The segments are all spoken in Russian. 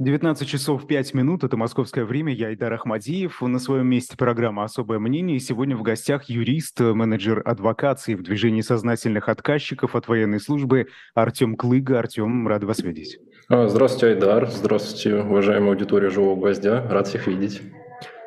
19 часов 5 минут, это московское время, я Идар Ахмадиев. На своем месте программа «Особое мнение». И сегодня в гостях юрист, менеджер адвокации в движении сознательных отказчиков от военной службы Артем Клыга. Артем, рад вас видеть. А, здравствуйте, Айдар. Здравствуйте, уважаемая аудитория «Живого гвоздя». Рад всех видеть.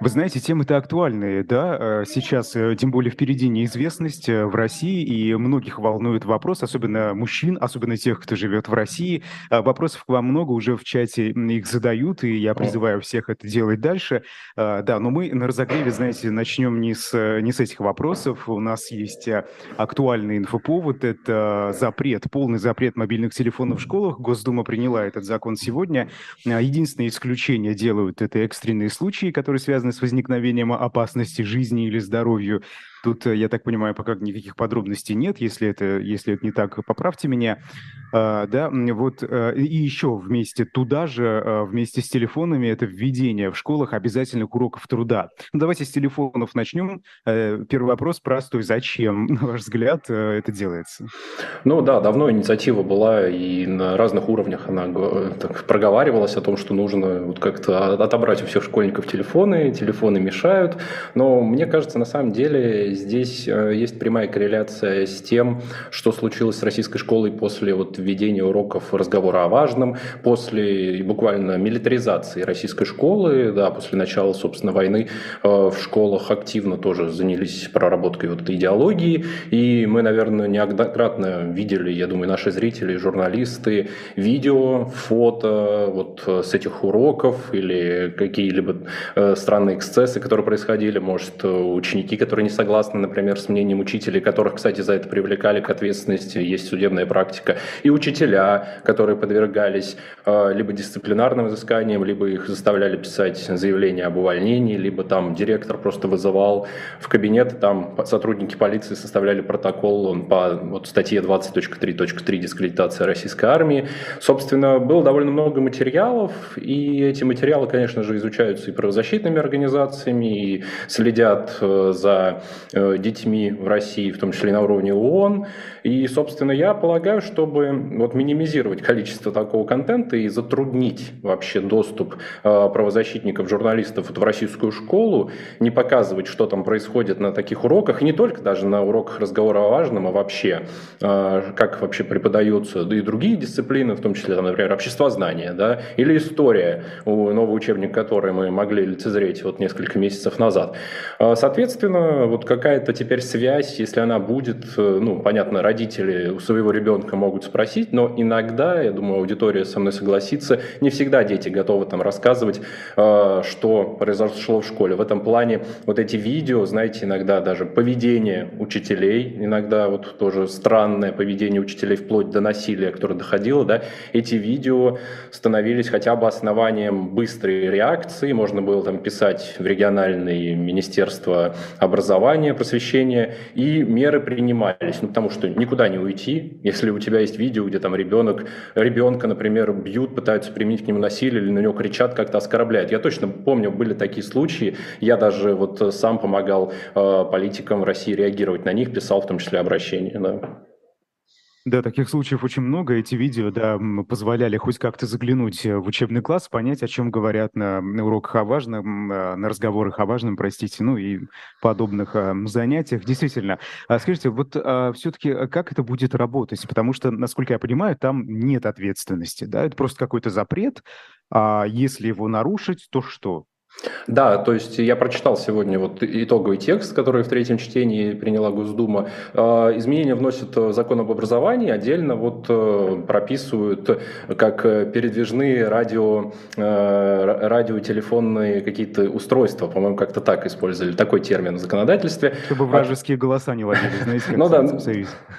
Вы знаете, темы-то актуальные, да, э, сейчас, э, тем более впереди неизвестность э, в России, и многих волнует вопрос, особенно мужчин, особенно тех, кто живет в России. Вопросов к вам много, уже в чате их задают, и я призываю всех это делать дальше. Да, но мы на разогреве, знаете, начнем не с, не с этих вопросов. У нас есть актуальный инфоповод, это запрет, полный запрет мобильных телефонов в школах. Госдума приняла этот закон сегодня. Единственное исключение делают это экстренные случаи, которые связаны с возникновением опасности жизни или здоровью Тут, э, я так понимаю, пока никаких подробностей нет. Если это, если это не так, поправьте меня. А, да, вот э, и еще вместе туда же, э, вместе с телефонами, это введение в школах обязательных уроков труда. Ну, давайте с телефонов начнем. Первый вопрос простой. Зачем, на ваш взгляд, это делается? Ну да, давно инициатива была, и на разных уровнях она так, проговаривалась о том, что нужно вот как-то отобрать у всех школьников телефоны, телефоны мешают. Но мне кажется, на самом деле здесь э, есть прямая корреляция с тем, что случилось с российской школой после вот введения уроков разговора о важном, после буквально милитаризации российской школы, да, после начала, собственно, войны э, в школах активно тоже занялись проработкой вот этой идеологии, и мы, наверное, неоднократно видели, я думаю, наши зрители, журналисты, видео, фото вот э, с этих уроков или какие-либо странные эксцессы, которые происходили, может, ученики, которые не согласны согласны, например, с мнением учителей, которых, кстати, за это привлекали к ответственности, есть судебная практика, и учителя, которые подвергались либо дисциплинарным изысканиям, либо их заставляли писать заявление об увольнении, либо там директор просто вызывал в кабинет, там сотрудники полиции составляли протокол по вот, статье 20.3.3 дискредитация российской армии. Собственно, было довольно много материалов, и эти материалы, конечно же, изучаются и правозащитными организациями, и следят э, за Э, детьми в России, в том числе и на уровне ООН. И, собственно, я полагаю, чтобы вот минимизировать количество такого контента и затруднить вообще доступ э, правозащитников, журналистов вот в российскую школу, не показывать, что там происходит на таких уроках, и не только даже на уроках разговора о важном, а вообще, э, как вообще преподаются, да и другие дисциплины, в том числе, там, например, обществознание, да, или история, новый учебник, который мы могли лицезреть вот несколько месяцев назад. Соответственно, вот какая-то теперь связь, если она будет, э, ну, понятно, родители у своего ребенка могут спросить, но иногда, я думаю, аудитория со мной не всегда дети готовы там рассказывать, э, что произошло в школе. В этом плане вот эти видео, знаете, иногда даже поведение учителей, иногда вот тоже странное поведение учителей вплоть до насилия, которое доходило, да, эти видео становились хотя бы основанием быстрой реакции, можно было там писать в региональные министерства образования, просвещения, и меры принимались. Ну, потому что никуда не уйти. Если у тебя есть видео, где там ребенок, ребенка, например, бьют, пытаются применить к нему насилие или на него кричат, как-то оскорбляют. Я точно помню, были такие случаи. Я даже вот сам помогал э, политикам в России реагировать на них, писал в том числе обращения. Да. Да, таких случаев очень много. Эти видео, да, позволяли хоть как-то заглянуть э, в учебный класс, понять, о чем говорят на, уроках о важном, а, на разговорах о важном, простите, ну и подобных а, занятиях. Действительно. А скажите, вот а, все-таки как это будет работать? Потому что, насколько я понимаю, там нет ответственности, да, это просто какой-то запрет, а если его нарушить, то что? Да, то есть я прочитал сегодня вот итоговый текст, который в третьем чтении приняла Госдума. А, изменения вносят в закон об образовании, отдельно вот э, прописывают как передвижные радио, э, радиотелефонные какие-то устройства, по-моему, как-то так использовали, такой термин в законодательстве. Чтобы вражеские голоса не ловили, знаете, как ну, да,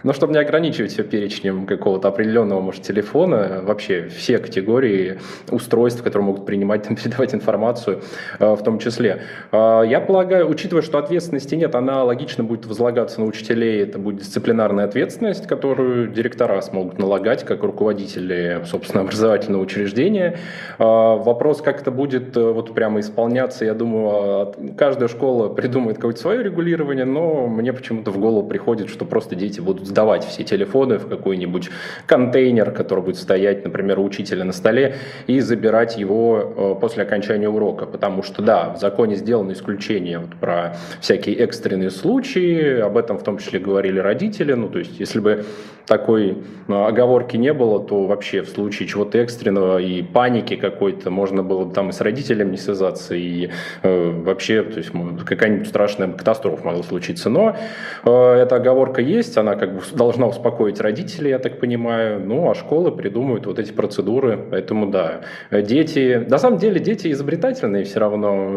но чтобы не ограничивать все перечнем какого-то определенного, может, телефона, вообще все категории устройств, которые могут принимать, передавать информацию – в том числе. Я полагаю, учитывая, что ответственности нет, она логично будет возлагаться на учителей, это будет дисциплинарная ответственность, которую директора смогут налагать как руководители, собственно, образовательного учреждения. Вопрос, как это будет вот прямо исполняться, я думаю, каждая школа придумает какое-то свое регулирование, но мне почему-то в голову приходит, что просто дети будут сдавать все телефоны в какой-нибудь контейнер, который будет стоять, например, у учителя на столе, и забирать его э, после окончания урока. Потому что, да, в законе сделано исключение вот про всякие экстренные случаи, об этом в том числе говорили родители. Ну, то есть, если бы такой ну, оговорки не было, то вообще в случае чего-то экстренного и паники какой-то можно было бы там и с родителем не связаться, и э, вообще, то есть какая-нибудь страшная катастрофа могла случиться. Но э, эта оговорка есть, она как бы должна успокоить родителей, я так понимаю. Ну, а школы придумывают вот эти процедуры, поэтому да. Дети, на самом деле дети изобретательные все равно,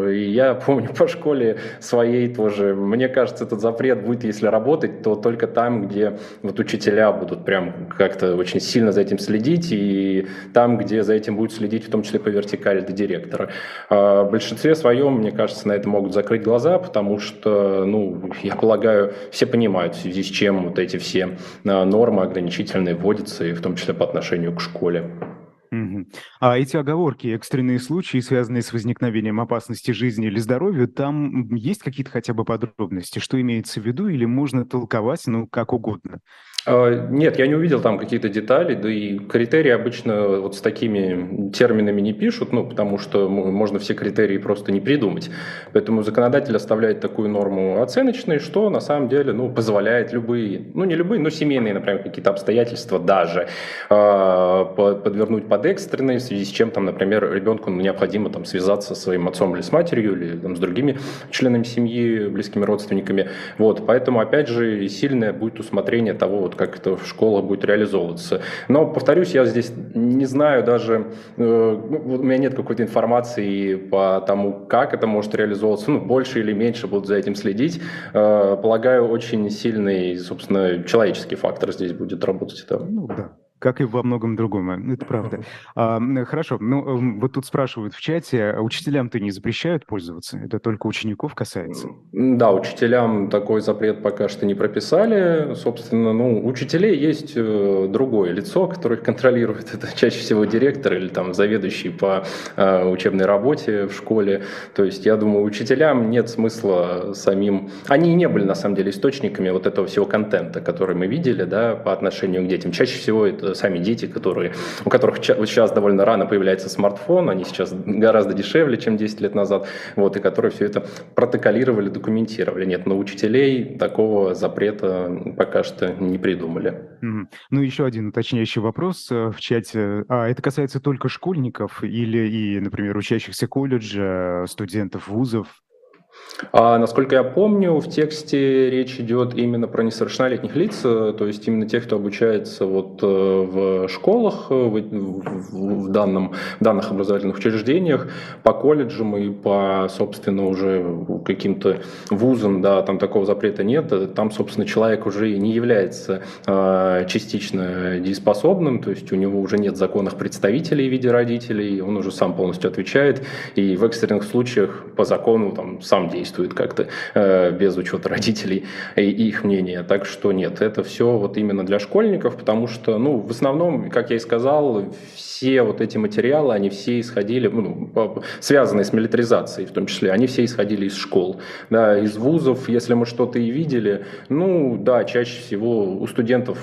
и я помню по школе своей тоже, мне кажется, этот запрет будет, если работать, то только там, где вот учителя будут прям как-то очень сильно за этим следить, и там, где за этим будет следить, в том числе по вертикали до директора. А в большинстве своем, мне кажется, на это могут закрыть глаза, потому что, ну, я полагаю, все понимают, в связи с чем вот эти все а, нормы ограничительные вводятся, и в том числе по отношению к школе. А эти оговорки, экстренные случаи, связанные с возникновением опасности жизни или здоровья, там есть какие-то хотя бы подробности, что имеется в виду, или можно толковать, ну, как угодно? А, нет, я не увидел там какие-то детали, да и критерии обычно вот с такими терминами не пишут, ну, потому что можно все критерии просто не придумать. Поэтому законодатель оставляет такую норму оценочной, что на самом деле, ну, позволяет любые, ну, не любые, но семейные, например, какие-то обстоятельства даже э, подвернуть под экстренные, в связи с чем, там, например, ребенку необходимо там связаться со своим отцом или с матерью, или там, с другими членами семьи, близкими родственниками. Вот, поэтому, опять же, сильное будет усмотрение того, вот как это в школах будет реализовываться. Но, повторюсь, я здесь не знаю даже, э, у меня нет какой-то информации по тому, как это может реализовываться, ну, больше или меньше будут за этим следить. Э, полагаю, очень сильный, собственно, человеческий фактор здесь будет работать. Да. Ну да как и во многом другом, э, это правда. А, хорошо, ну эм, вот тут спрашивают в чате, а учителям-то не запрещают пользоваться? Это только учеников касается? Да, учителям такой запрет пока что не прописали. Собственно, ну, учителей есть э, другое лицо, которое их контролирует. Это чаще всего директор или там заведующий по э, учебной работе в школе. То есть, я думаю, учителям нет смысла самим... Они не были, на самом деле, источниками вот этого всего контента, который мы видели, да, по отношению к детям. Чаще всего это сами дети, которые, у которых сейчас довольно рано появляется смартфон, они сейчас гораздо дешевле, чем 10 лет назад, вот, и которые все это протоколировали, документировали. Нет, но учителей такого запрета пока что не придумали. Mm-hmm. Ну, еще один уточняющий вопрос э, в чате. А это касается только школьников или и, например, учащихся колледжа, студентов вузов? А, насколько я помню, в тексте речь идет именно про несовершеннолетних лиц, э, то есть именно тех, кто обучается вот э, в школах, э, в, в, данном, в данных образовательных учреждениях, по колледжам и по, собственно, уже каким-то вузам, да, там такого запрета нет, там, собственно, человек уже не является э, частично дееспособным, то есть у него уже нет законных представителей в виде родителей, он уже сам полностью отвечает, и в экстренных случаях по закону там сам действует действует как-то э, без учета родителей и их мнения. Так что нет, это все вот именно для школьников, потому что, ну, в основном, как я и сказал, все вот эти материалы, они все исходили, ну, связанные с милитаризацией в том числе, они все исходили из школ, да, из вузов, если мы что-то и видели, ну, да, чаще всего у студентов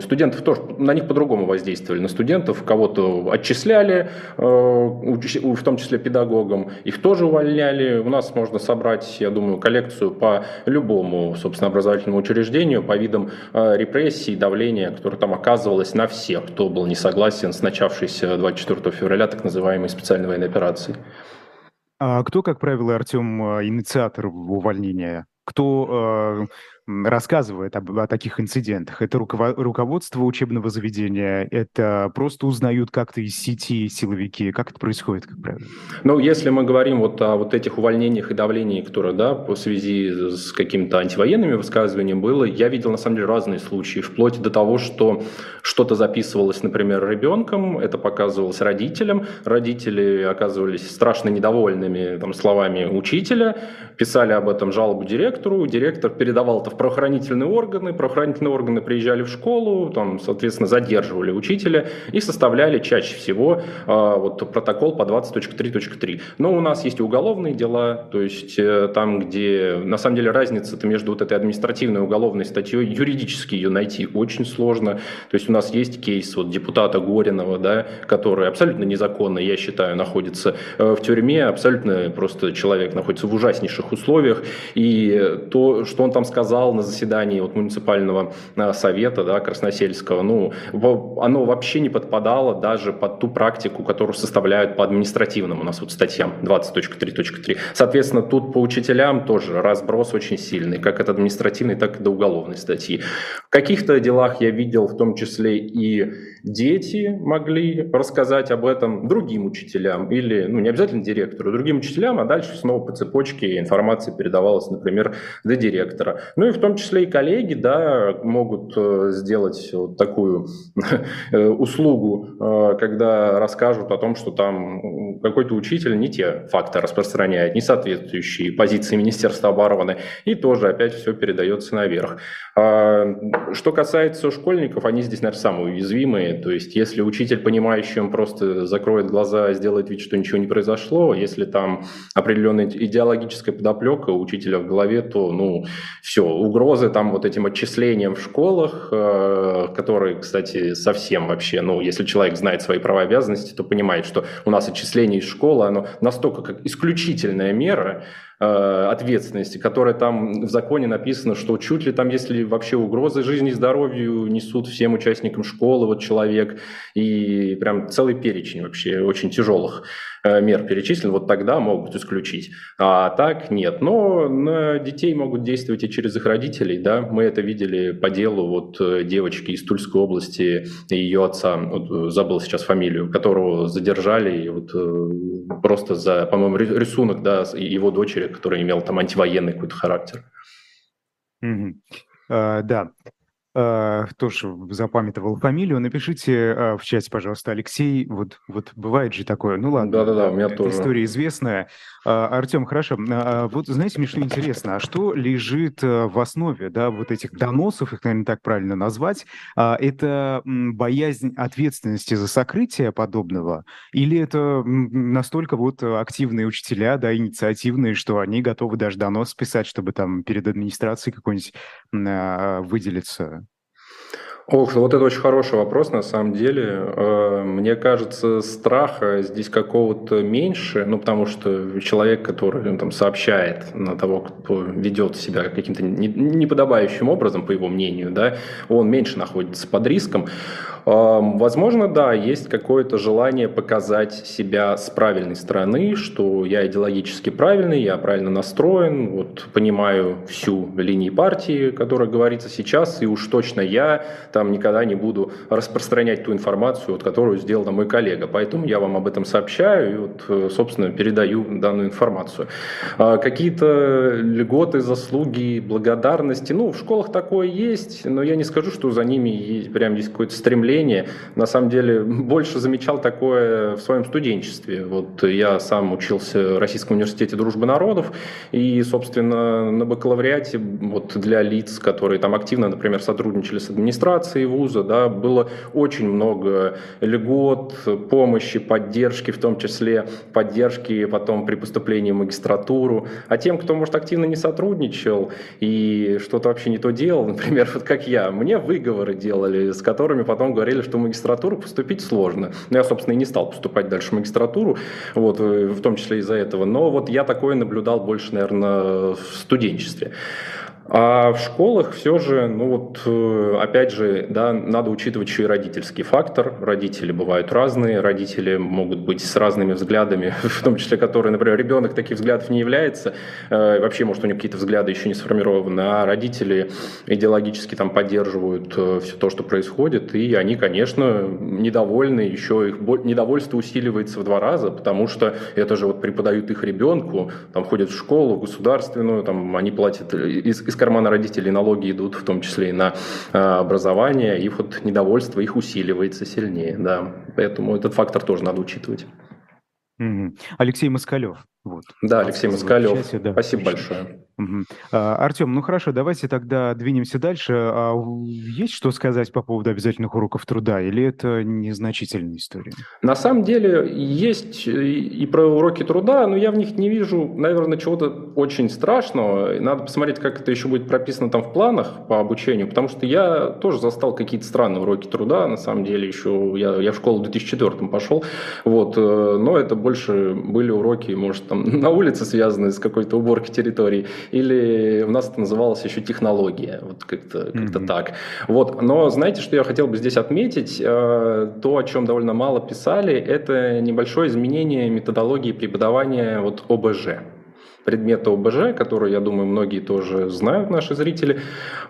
студентов тоже, на них по-другому воздействовали. На студентов кого-то отчисляли, э, в том числе педагогам, их тоже увольняли. У нас можно собрать, я думаю, коллекцию по любому, собственно, образовательному учреждению, по видам э, репрессий, давления, которое там оказывалось на всех, кто был не согласен с начавшейся 24 февраля так называемой специальной военной операции. А кто, как правило, Артем, инициатор увольнения? Кто рассказывает об, о таких инцидентах? Это руково- руководство учебного заведения? Это просто узнают как-то из сети силовики? Как это происходит, как правило? Ну, если мы говорим вот о вот этих увольнениях и давлении, которые, да, по связи с какими-то антивоенными высказываниями было, я видел, на самом деле, разные случаи, вплоть до того, что что-то записывалось, например, ребенком, это показывалось родителям, родители оказывались страшно недовольными там, словами учителя, писали об этом жалобу директору, директор передавал это в правоохранительные органы, правоохранительные органы приезжали в школу, там, соответственно, задерживали учителя и составляли чаще всего э, вот, протокол по 20.3.3. Но у нас есть и уголовные дела, то есть э, там, где на самом деле разница-то между вот этой административной и уголовной статьей, юридически ее найти очень сложно. То есть у нас есть кейс вот депутата Горинова, да, который абсолютно незаконно, я считаю, находится э, в тюрьме, абсолютно просто человек находится в ужаснейших условиях, и то, что он там сказал на заседании вот, муниципального э, совета да, Красносельского, ну, оно вообще не подпадало даже под ту практику, которую составляют по административным у нас вот статьям 20.3.3. Соответственно, тут по учителям тоже разброс очень сильный, как от административной, так и до уголовной статьи. В каких-то делах я видел в том числе и дети могли рассказать об этом другим учителям или, ну, не обязательно директору, другим учителям, а дальше снова по цепочке информация передавалась, например, до директора. Ну и в том числе и коллеги, да, могут э, сделать вот такую э, услугу, э, когда расскажут о том, что там какой-то учитель не те факты распространяет, не соответствующие позиции Министерства обороны, и тоже опять все передается наверх. А, что касается школьников, они здесь, наверное, самые уязвимые, то есть, если учитель, понимающий, он просто закроет глаза, сделает вид, что ничего не произошло, если там определенная идеологическая подоплека у учителя в голове, то, ну, все, угрозы там вот этим отчислением в школах, э, которые, кстати, совсем вообще, ну, если человек знает свои права и обязанности, то понимает, что у нас отчисление из школы, оно настолько как исключительная мера, ответственности, которая там в законе написано, что чуть ли там, если вообще угрозы жизни и здоровью несут всем участникам школы, вот человек, и прям целый перечень вообще очень тяжелых Э, мер перечислен, вот тогда могут исключить. А так нет. Но на детей могут действовать и через их родителей. Да? Мы это видели по делу вот э, девочки из Тульской области и ее отца, вот, забыл сейчас фамилию, которого задержали и вот, э, просто за, по-моему, рисунок да, его дочери, который имел там антивоенный какой-то характер. Mm-hmm. Uh, да, э, тоже запамятовал фамилию. Напишите э, в чате, пожалуйста, Алексей. Вот, вот бывает же такое. Ну ладно. Да-да-да, у меня тоже. история известная. Э, Артем, хорошо. Э, вот знаете, мне что интересно, а что лежит в основе, да, вот этих доносов, их, наверное, так правильно назвать? Э, это боязнь ответственности за сокрытие подобного? Или это настолько вот активные учителя, да, инициативные, что они готовы даже донос писать, чтобы там перед администрацией какой-нибудь э, выделиться? Ох, вот это очень хороший вопрос, на самом деле. Э, мне кажется, страха здесь какого-то меньше, ну, потому что человек, который ну, там, сообщает на того, кто ведет себя каким-то неподобающим образом, по его мнению, да, он меньше находится под риском. Возможно, да, есть какое-то желание показать себя с правильной стороны, что я идеологически правильный, я правильно настроен, вот понимаю всю линию партии, которая говорится сейчас, и уж точно я там никогда не буду распространять ту информацию, вот, которую сделал мой коллега. Поэтому я вам об этом сообщаю и, вот, э, собственно, передаю данную информацию. А какие-то льготы, заслуги, благодарности, ну, в школах такое есть, но я не скажу, что за ними есть, прям есть какое-то стремление явление. На самом деле, больше замечал такое в своем студенчестве. Вот я сам учился в Российском университете дружбы народов, и, собственно, на бакалавриате вот для лиц, которые там активно, например, сотрудничали с администрацией вуза, да, было очень много льгот, помощи, поддержки, в том числе поддержки потом при поступлении в магистратуру. А тем, кто, может, активно не сотрудничал и что-то вообще не то делал, например, вот как я, мне выговоры делали, с которыми потом говорили, говорили, что в магистратуру поступить сложно. Я, собственно, и не стал поступать дальше в магистратуру, вот, э, в том числе из-за этого. Но вот я такое наблюдал больше, наверное, в студенчестве. А в школах все же, ну вот, э, опять же, да, надо учитывать еще и родительский фактор. Родители бывают разные, родители могут быть с разными взглядами, в том числе, которые, например, ребенок таких взглядов не является, э, вообще, может, у него какие-то взгляды еще не сформированы, а родители идеологически там поддерживают э, все то, что происходит, и они, конечно, недовольны, еще их недовольство усиливается в два раза, потому что это же вот преподают их ребенку, там ходят в школу государственную, там они платят из, из кармана родителей налоги идут в том числе и на а, образование, и вот недовольство их усиливается сильнее, да. Поэтому этот фактор тоже надо учитывать. Алексей Москалев. Вот. Да, Алексей Москалев. Да. Спасибо большое. Угу. А, Артем, ну хорошо, давайте тогда двинемся дальше. А есть что сказать по поводу обязательных уроков труда, или это незначительная история? На самом деле есть и про уроки труда, но я в них не вижу, наверное, чего-то очень страшного. Надо посмотреть, как это еще будет прописано там в планах по обучению, потому что я тоже застал какие-то странные уроки труда, на самом деле, еще я, я в школу в 2004 пошел, вот, э, но это больше были уроки, может, там на улице связанные с какой-то уборкой территории, или у нас это называлось еще технология, вот как-то как mm-hmm. так. Вот, но знаете, что я хотел бы здесь отметить? Э, то, о чем довольно мало писали, это небольшое изменение методологии преподавания вот ОБЖ предмета ОБЖ, который, я думаю, многие тоже знают, наши зрители.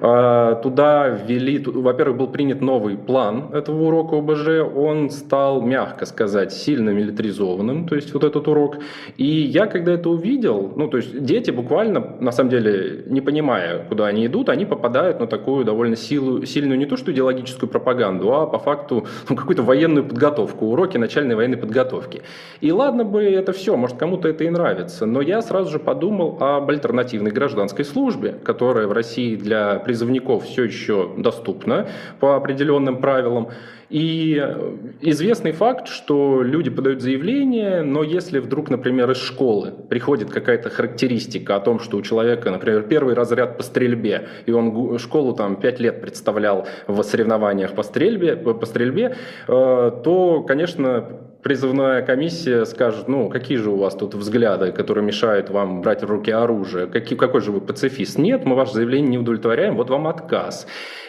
А, туда ввели, во-первых, был принят новый план этого урока ОБЖ, он стал, мягко сказать, сильно милитаризованным, то есть вот этот урок. И я, когда это увидел, ну, то есть дети буквально, на самом деле, не понимая, куда они идут, они попадают на такую довольно силу, сильную, не то что идеологическую пропаганду, а по факту ну, какую-то военную подготовку, уроки начальной военной подготовки. И ладно бы это все, может, кому-то это и нравится, но я сразу же подумал об альтернативной гражданской службе, которая в России для призывников все еще доступна по определенным правилам. И известный факт, что люди подают заявление, но если вдруг, например, из школы приходит какая-то характеристика о том, что у человека, например, первый разряд по стрельбе, и он школу там 5 лет представлял в соревнованиях по стрельбе, по стрельбе э, то, конечно, призывная комиссия скажет, ну, какие же у вас тут взгляды, которые мешают вам брать в руки оружие, какие, какой же вы пацифист? Нет, мы ваше заявление не удовлетворяем, вот вам отказ.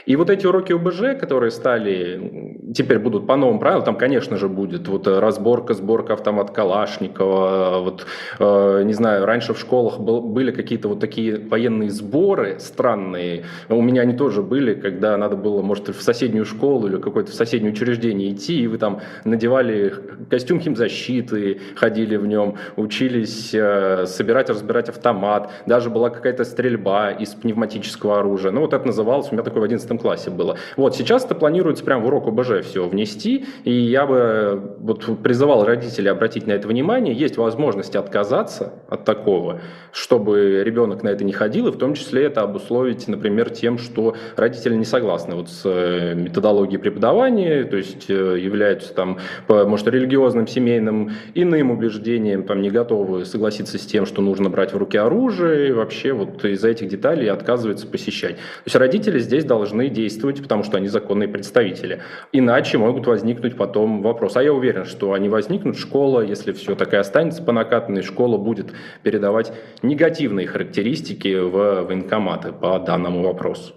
И вот эти уроки ОБЖ, которые стали, теперь будут по новым правилам, там, конечно же, будет вот разборка, сборка автомат Калашникова, вот, э, не знаю, раньше в школах был, были какие-то вот такие военные сборы странные, у меня они тоже были, когда надо было, может, в соседнюю школу или какое-то в соседнее учреждение идти, и вы там надевали костюм химзащиты, ходили в нем, учились э, собирать, разбирать автомат, даже была какая-то стрельба из пневматического оружия, ну вот это называлось, у меня такой в 11 11 классе было. Вот, сейчас это планируется прямо в урок ОБЖ все внести, и я бы вот призывал родителей обратить на это внимание. Есть возможность отказаться от такого, чтобы ребенок на это не ходил, и в том числе это обусловить, например, тем, что родители не согласны вот с э, методологией преподавания, то есть э, являются там, может, религиозным, семейным, иным убеждением, там не готовы согласиться с тем, что нужно брать в руки оружие, и вообще вот из-за этих деталей отказываются посещать. То есть родители здесь должны действовать, потому что они законные представители. Иначе могут возникнуть потом вопросы. А я уверен, что они возникнут. Школа, если все так и останется по накатанной, школа будет передавать негативные характеристики в военкоматы по данному вопросу.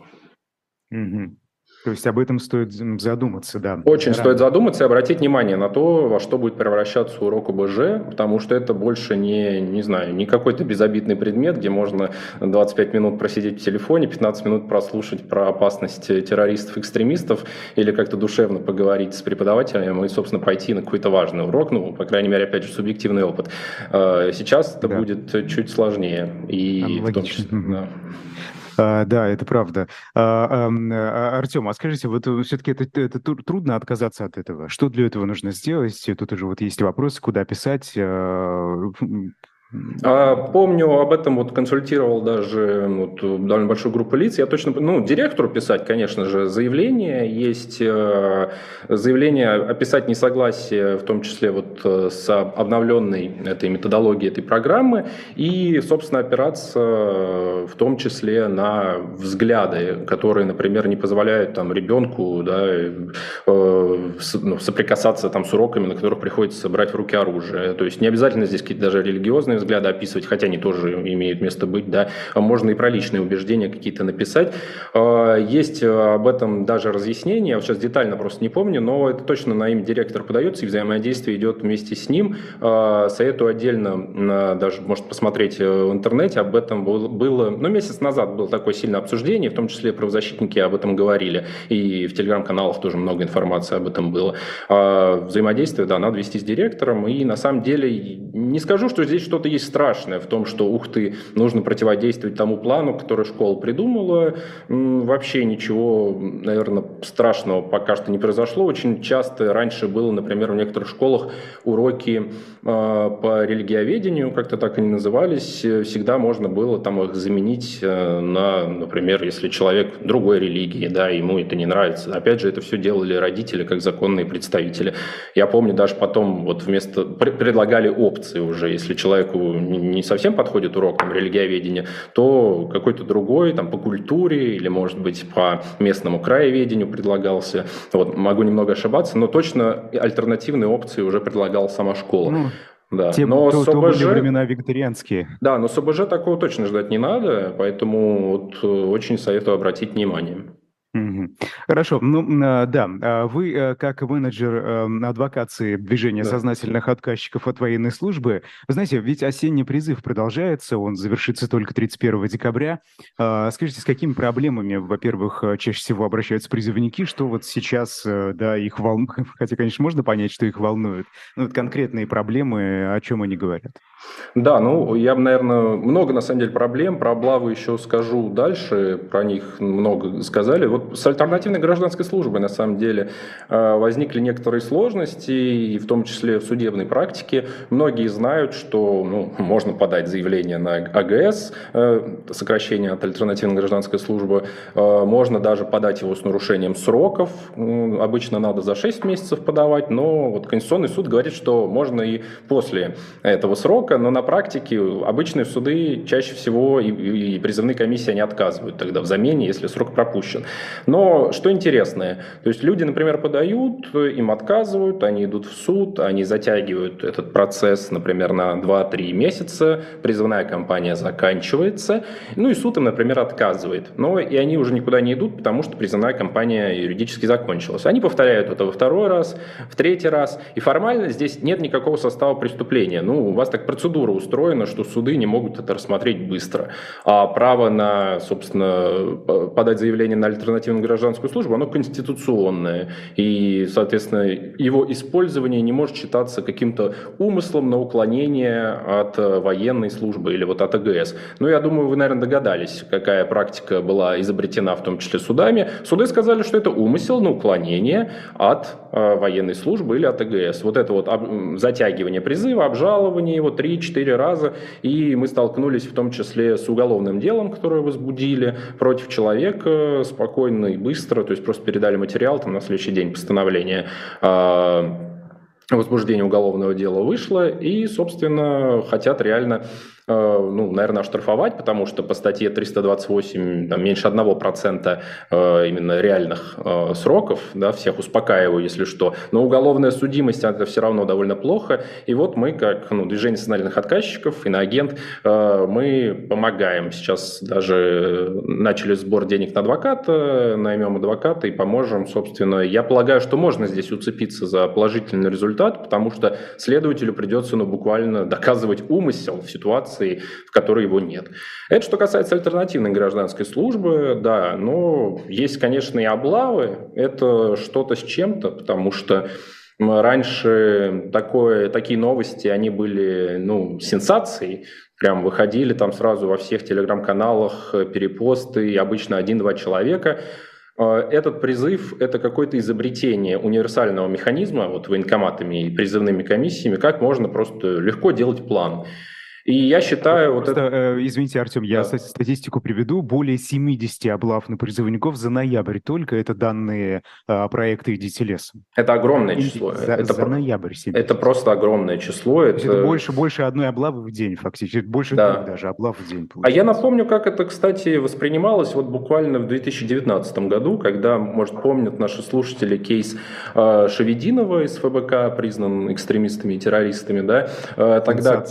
Угу. То есть об этом стоит задуматься, да. Очень Рано. стоит задуматься и обратить внимание на то, во что будет превращаться урок ОБЖ, потому что это больше не, не знаю, не какой-то безобидный предмет, где можно 25 минут просидеть в телефоне, 15 минут прослушать про опасность террористов-экстремистов или как-то душевно поговорить с преподавателем и, собственно, пойти на какой-то важный урок, ну, по крайней мере, опять же, субъективный опыт. Э, сейчас это да. будет чуть сложнее. И в том числе, да. А, да, это правда. А, а, Артем, а скажите, вот э, все-таки это, это трудно отказаться от этого? Что для этого нужно сделать? Тут уже вот есть вопрос, куда писать, а, помню, об этом вот консультировал даже вот, довольно большую группу лиц. Я точно, ну, директору писать, конечно же, заявление. Есть э, заявление описать несогласие, в том числе вот э, с обновленной этой методологией этой программы. И, собственно, опираться в том числе на взгляды, которые, например, не позволяют там ребенку да, э, ну, соприкасаться там с уроками, на которых приходится брать в руки оружие. То есть не обязательно здесь какие-то даже религиозные взгляды описывать, хотя они тоже имеют место быть, да, можно и про личные убеждения какие-то написать. А, есть об этом даже разъяснение, я сейчас детально просто не помню, но это точно на имя директора подается, и взаимодействие идет вместе с ним. А, советую отдельно, даже, может, посмотреть э, в интернете, об этом было, ну, месяц назад было такое сильное обсуждение, в том числе правозащитники об этом говорили, и в телеграм-каналах тоже много информации об этом было. А, взаимодействие, да, надо вести с директором, и на самом деле не скажу, что здесь что-то есть страшное в том, что, ух ты, нужно противодействовать тому плану, который школа придумала. Вообще ничего, наверное, страшного пока что не произошло. Очень часто раньше было, например, в некоторых школах уроки а, по религиоведению, как-то так они назывались, всегда можно было там их заменить э, на, например, если человек другой религии, да, ему это не нравится. Опять же, это все делали родители как законные представители. Я помню, даже потом вот вместо предлагали опции уже, если человеку не совсем подходит урок там, религиоведения, то какой-то другой там по культуре или, может быть, по местному краеведению предлагался. Вот, могу немного ошибаться, но точно альтернативные опции уже предлагала сама школа. Ну, да. Те, но то, с ОБЖ... времена вегетарианские. Да, но с ОБЖ такого точно ждать не надо, поэтому вот э, очень советую обратить внимание. Хорошо, ну а, да, а вы э, как менеджер эм, адвокации движения да. сознательных отказчиков от военной службы, вы знаете, ведь осенний призыв продолжается, он завершится только 31 декабря. А, скажите, с какими проблемами, во-первых, э, чаще всего обращаются призывники, что вот сейчас, э, да, их волнует, хотя, конечно, можно понять, что их волнует, но вот конкретные проблемы, о чем они говорят? Да, ну, я наверное, много, на самом деле, проблем, про облавы еще скажу дальше, про них много сказали. Вот с альтернативной гражданской службой, на самом деле, э, возникли некоторые сложности, и в том числе в судебной практике. Многие знают, что ну, можно подать заявление на АГС, э, сокращение от альтернативной гражданской службы, э, можно даже подать его с нарушением сроков, обычно надо за 6 месяцев подавать, но вот Конституционный суд говорит, что можно и после этого срока, но на практике обычные суды чаще всего и, призывные комиссии они отказывают тогда в замене, если срок пропущен. Но что интересное, то есть люди, например, подают, им отказывают, они идут в суд, они затягивают этот процесс, например, на 2-3 месяца, призывная кампания заканчивается, ну и суд им, например, отказывает. Но и они уже никуда не идут, потому что призывная кампания юридически закончилась. Они повторяют это во второй раз, в третий раз, и формально здесь нет никакого состава преступления. Ну, у вас так процедура устроена, что суды не могут это рассмотреть быстро. А право на, собственно, подать заявление на альтернативную гражданскую службу, оно конституционное. И, соответственно, его использование не может считаться каким-то умыслом на уклонение от э, военной службы или вот от АГС. Но я думаю, вы, наверное, догадались, какая практика была изобретена, в том числе судами. Суды сказали, что это умысел на уклонение от военной службы или от АГС. Вот это вот затягивание призыва, обжалование его 3-4 раза. И мы столкнулись в том числе с уголовным делом, которое возбудили против человека спокойно и быстро, то есть просто передали материал, там на следующий день постановление а, возбуждение уголовного дела вышло, и, собственно, хотят реально Э, ну, наверное, оштрафовать, потому что по статье 328 там, меньше 1% э, именно реальных э, сроков, да, всех успокаиваю, если что. Но уголовная судимость, это все равно довольно плохо. И вот мы, как ну, движение социальных отказчиков, иноагент, мы помогаем. Сейчас даже начали сбор денег на адвоката, наймем адвоката и поможем, собственно. Я полагаю, что можно здесь уцепиться за положительный результат, потому что следователю придется ну, буквально доказывать умысел в ситуации, ситуации, в которой его нет. Это что касается альтернативной гражданской службы, да, но есть, конечно, и облавы, это что-то с чем-то, потому что раньше такое, такие новости, они были ну, сенсацией, прям выходили там сразу во всех телеграм-каналах перепосты, и обычно один-два человека. Э, этот призыв – это какое-то изобретение универсального механизма вот военкоматами и призывными комиссиями, как можно просто легко делать план. И я считаю... Просто, вот это... э, извините, Артем, я да. статистику приведу. Более 70 облав на призывников за ноябрь только. Это данные э, проекта «Идите лесом». Это огромное число. За, это за ноябрь 70. Это просто огромное число. Это... это больше, больше одной облавы в день фактически. Больше да. двух даже облав в день. Получается. А я напомню, как это, кстати, воспринималось вот буквально в 2019 году, когда, может, помнят наши слушатели кейс э, Шевединова из ФБК, признан экстремистами и террористами. Да? Э, тогда...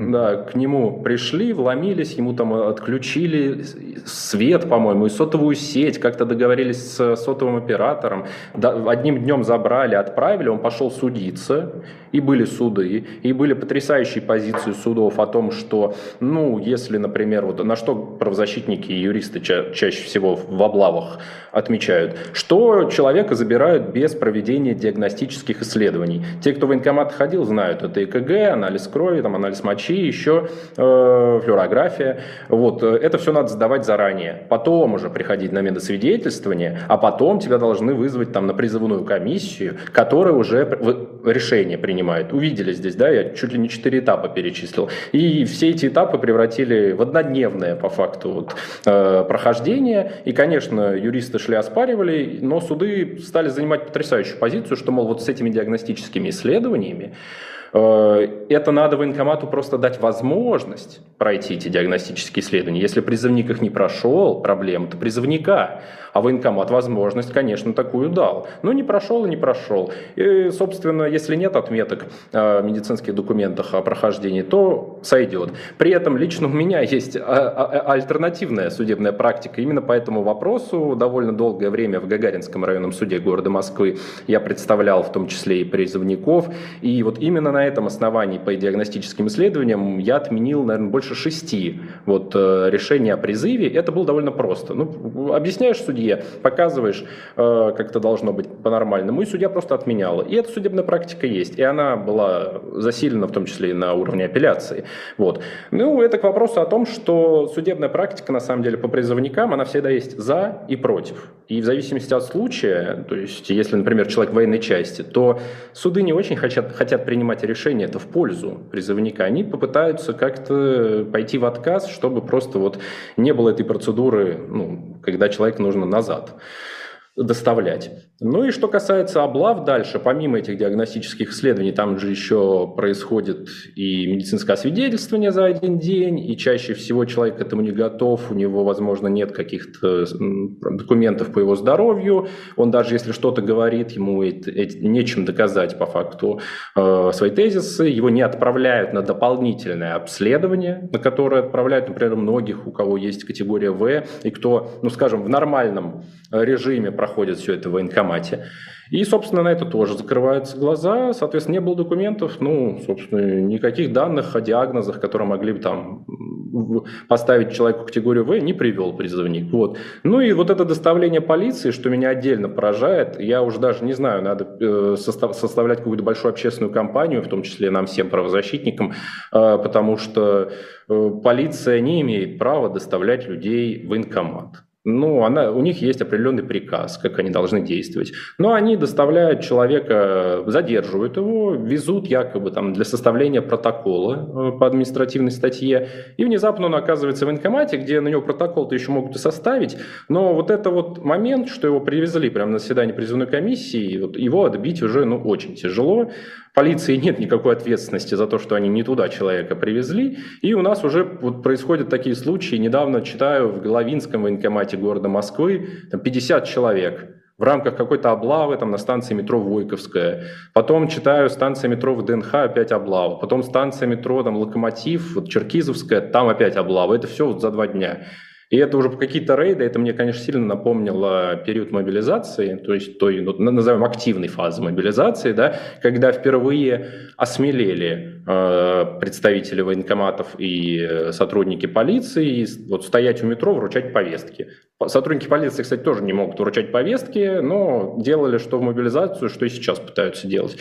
Да, к нему пришли, вломились, ему там отключили свет, по-моему, и сотовую сеть, как-то договорились с сотовым оператором, одним днем забрали, отправили, он пошел судиться, и были суды, и были потрясающие позиции судов о том, что, ну, если, например, вот на что правозащитники и юристы ча- чаще всего в облавах отмечают, что человека забирают без проведения диагностических исследований. Те, кто в военкомат ходил, знают, это ЭКГ, анализ крови, там, анализ мочи, еще э, флюорография. Вот, это все надо сдавать заранее. Потом уже приходить на медосвидетельствование, а потом тебя должны вызвать там на призывную комиссию, которая уже решение принимает. Увидели здесь, да, я чуть ли не четыре этапа перечислил. И все эти этапы превратили в однодневное, по факту, вот, э, прохождение. И, конечно, юристы шли оспаривали, но суды стали занимать потрясающую позицию, что, мол, вот с этими диагностическими исследованиями э, это надо военкомату просто дать возможность пройти эти диагностические исследования. Если призывник их не прошел, проблема-то призывника. А военкомат возможность, конечно, такую дал. Но не прошел и не прошел. И, собственно, если нет отметок в медицинских документах о прохождении, то сойдет. При этом лично у меня есть а, а, а, альтернативная судебная практика. Именно по этому вопросу довольно долгое время в Гагаринском районном суде города Москвы я представлял в том числе и призывников. И вот именно на этом основании по диагностическим исследованиям я отменил, наверное, больше шести вот, э, решений о призыве. Это было довольно просто. Ну, объясняешь судье, судье, показываешь, э, как это должно быть по-нормальному, и судья просто отменяла. И эта судебная практика есть, и она была засилена в том числе и на уровне апелляции. Вот. Ну, это к вопросу о том, что судебная практика, на самом деле, по призывникам, она всегда есть за и против. И в зависимости от случая, то есть, если, например, человек в военной части, то суды не очень хотят, хотят принимать решение это в пользу призывника. Они попытаются как-то пойти в отказ, чтобы просто вот не было этой процедуры, ну, когда человек нужно назад доставлять. Ну и что касается облав дальше, помимо этих диагностических исследований, там же еще происходит и медицинское освидетельствование за один день, и чаще всего человек к этому не готов, у него, возможно, нет каких-то документов по его здоровью, он даже если что-то говорит, ему нечем доказать по факту э, свои тезисы, его не отправляют на дополнительное обследование, на которое отправляют, например, многих, у кого есть категория В, и кто, ну скажем, в нормальном режиме проходит все это в военкомате. И, собственно, на это тоже закрываются глаза. Соответственно, не было документов, ну, собственно, никаких данных о диагнозах, которые могли бы там поставить человеку категорию В, не привел призывник. Вот. Ну и вот это доставление полиции, что меня отдельно поражает, я уже даже не знаю, надо э, составлять какую-то большую общественную кампанию, в том числе нам всем правозащитникам, э, потому что э, полиция не имеет права доставлять людей в военкомат. Ну, она, у них есть определенный приказ, как они должны действовать. Но они доставляют человека, задерживают его, везут якобы там для составления протокола э, по административной статье, и внезапно он оказывается в военкомате, где на него протокол-то еще могут и составить, но вот это вот момент, что его привезли прямо на заседание призывной комиссии, вот его отбить уже ну, очень тяжело. Полиции нет никакой ответственности за то, что они не туда человека привезли. И у нас уже вот происходят такие случаи. Недавно читаю в Головинском военкомате города Москвы там 50 человек в рамках какой-то облавы там, на станции метро Войковская. Потом читаю станция метро ДНХ, опять облава. Потом станция метро там, Локомотив, вот, Черкизовская, там опять облава. Это все вот за два дня. И это уже какие-то рейды, это мне, конечно, сильно напомнило период мобилизации, то есть той, ну, назовем, активной фазы мобилизации, да, когда впервые осмелели э, представители военкоматов и э, сотрудники полиции вот стоять у метро, вручать повестки. Сотрудники полиции, кстати, тоже не могут вручать повестки, но делали что в мобилизацию, что и сейчас пытаются делать.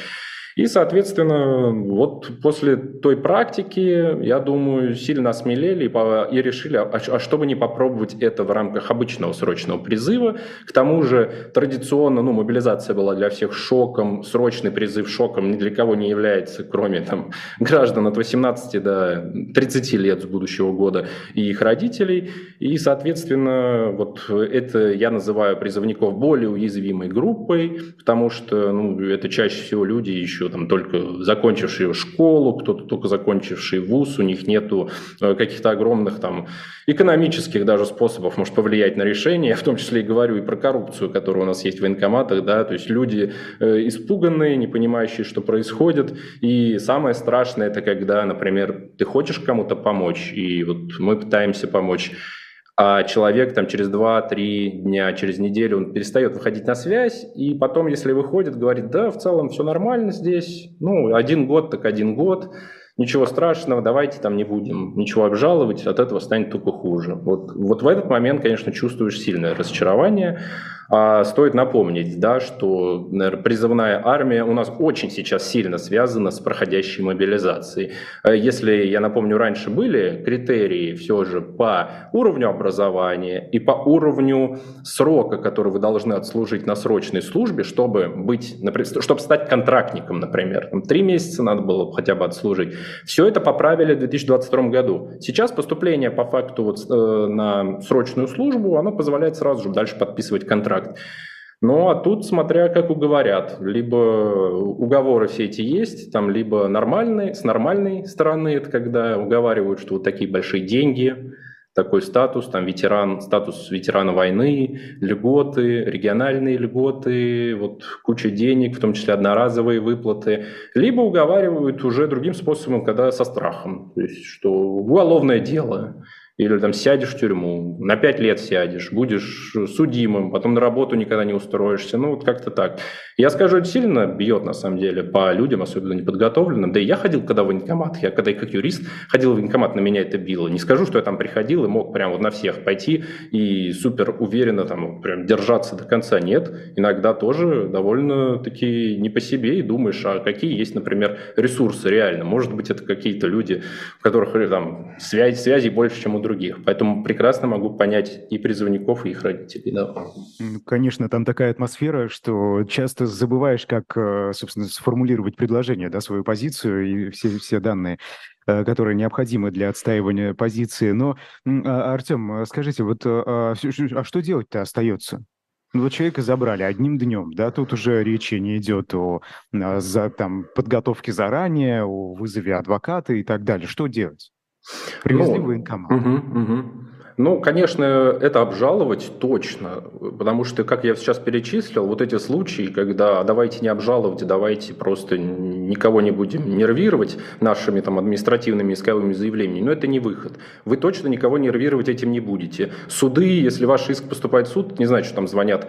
И, соответственно, вот после той практики, я думаю, сильно осмелели и, и решили, а, а что бы не попробовать это в рамках обычного срочного призыва. К тому же традиционно ну, мобилизация была для всех шоком, срочный призыв шоком ни для кого не является, кроме там, граждан от 18 до 30 лет с будущего года и их родителей. И, соответственно, вот это я называю призывников более уязвимой группой, потому что ну, это чаще всего люди еще там только закончившие школу, кто-то только закончивший вуз, у них нету э, каких-то огромных там экономических даже способов, может, повлиять на решение, в том числе и говорю и про коррупцию, которая у нас есть в военкоматах, да, то есть люди э, испуганные, не понимающие, что происходит, и самое страшное, это когда, например, ты хочешь кому-то помочь, и вот мы пытаемся помочь, а человек там через 2-3 дня, через неделю он перестает выходить на связь, и потом, если выходит, говорит, да, в целом все нормально здесь, ну, один год так один год, ничего страшного, давайте там не будем ничего обжаловать, от этого станет только хуже. Вот, вот в этот момент, конечно, чувствуешь сильное разочарование, а стоит напомнить, да, что наверное, призывная армия у нас очень сейчас сильно связана с проходящей мобилизацией. Э, если, я напомню, раньше были критерии все же по уровню образования и по уровню срока, который вы должны отслужить на срочной службе, чтобы, быть, чтобы стать контрактником, например. Там, три месяца надо было хотя бы отслужить. Все это поправили в 2022 году. Сейчас поступление по факту вот, э, на срочную службу, оно позволяет сразу же дальше подписывать контракт контракт. Ну, а тут, смотря как уговорят, либо уговоры все эти есть, там, либо нормальные, с нормальной стороны, это когда уговаривают, что вот такие большие деньги, такой статус, там, ветеран, статус ветерана войны, льготы, региональные льготы, вот куча денег, в том числе одноразовые выплаты, либо уговаривают уже другим способом, когда со страхом, то есть, что уголовное дело, или там сядешь в тюрьму, на пять лет сядешь, будешь судимым, потом на работу никогда не устроишься, ну вот как-то так. Я скажу, это сильно бьет на самом деле по людям, особенно неподготовленным. Да и я ходил когда в военкомат, я когда как юрист ходил в военкомат, на меня это било. Не скажу, что я там приходил и мог прям вот на всех пойти и супер уверенно там прям держаться до конца. Нет, иногда тоже довольно-таки не по себе и думаешь, а какие есть, например, ресурсы реально. Может быть, это какие-то люди, у которых там связь, связи больше, чем у других других. Поэтому прекрасно могу понять и призывников, и их родителей. Да. Конечно, там такая атмосфера, что часто забываешь, как, э, собственно, сформулировать предложение, да, свою позицию и все, все данные э, которые необходимы для отстаивания позиции. Но, а, Артем, скажите, вот а, а что делать-то остается? Ну, вот человека забрали одним днем, да, тут уже речи не идет о за, там, подготовке заранее, о вызове адвоката и так далее. Что делать? Привезли ну, в военкомат. Угу, угу. Ну, конечно, это обжаловать точно, потому что, как я сейчас перечислил, вот эти случаи, когда давайте не обжаловать, давайте просто никого не будем нервировать нашими там административными исковыми заявлениями, но это не выход. Вы точно никого нервировать этим не будете. Суды, если ваш иск поступает в суд, не знаю, что там звонят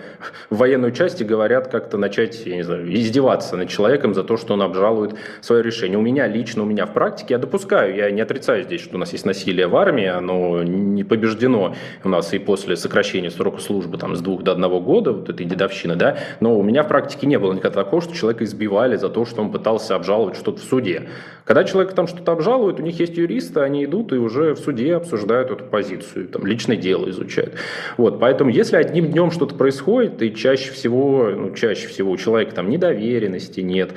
в военную часть и говорят как-то начать, я не знаю, издеваться над человеком за то, что он обжалует свое решение. У меня лично, у меня в практике, я допускаю, я не отрицаю здесь, что у нас есть насилие в армии, оно не побеждено утверждено у нас и после сокращения срока службы там, с двух до одного года, вот этой дедовщины, да, но у меня в практике не было никогда такого, что человека избивали за то, что он пытался обжаловать что-то в суде. Когда человек там что-то обжалует, у них есть юристы, они идут и уже в суде обсуждают эту позицию, там личное дело изучают. Вот, поэтому если одним днем что-то происходит, и чаще всего, ну, чаще всего у человека там недоверенности нет,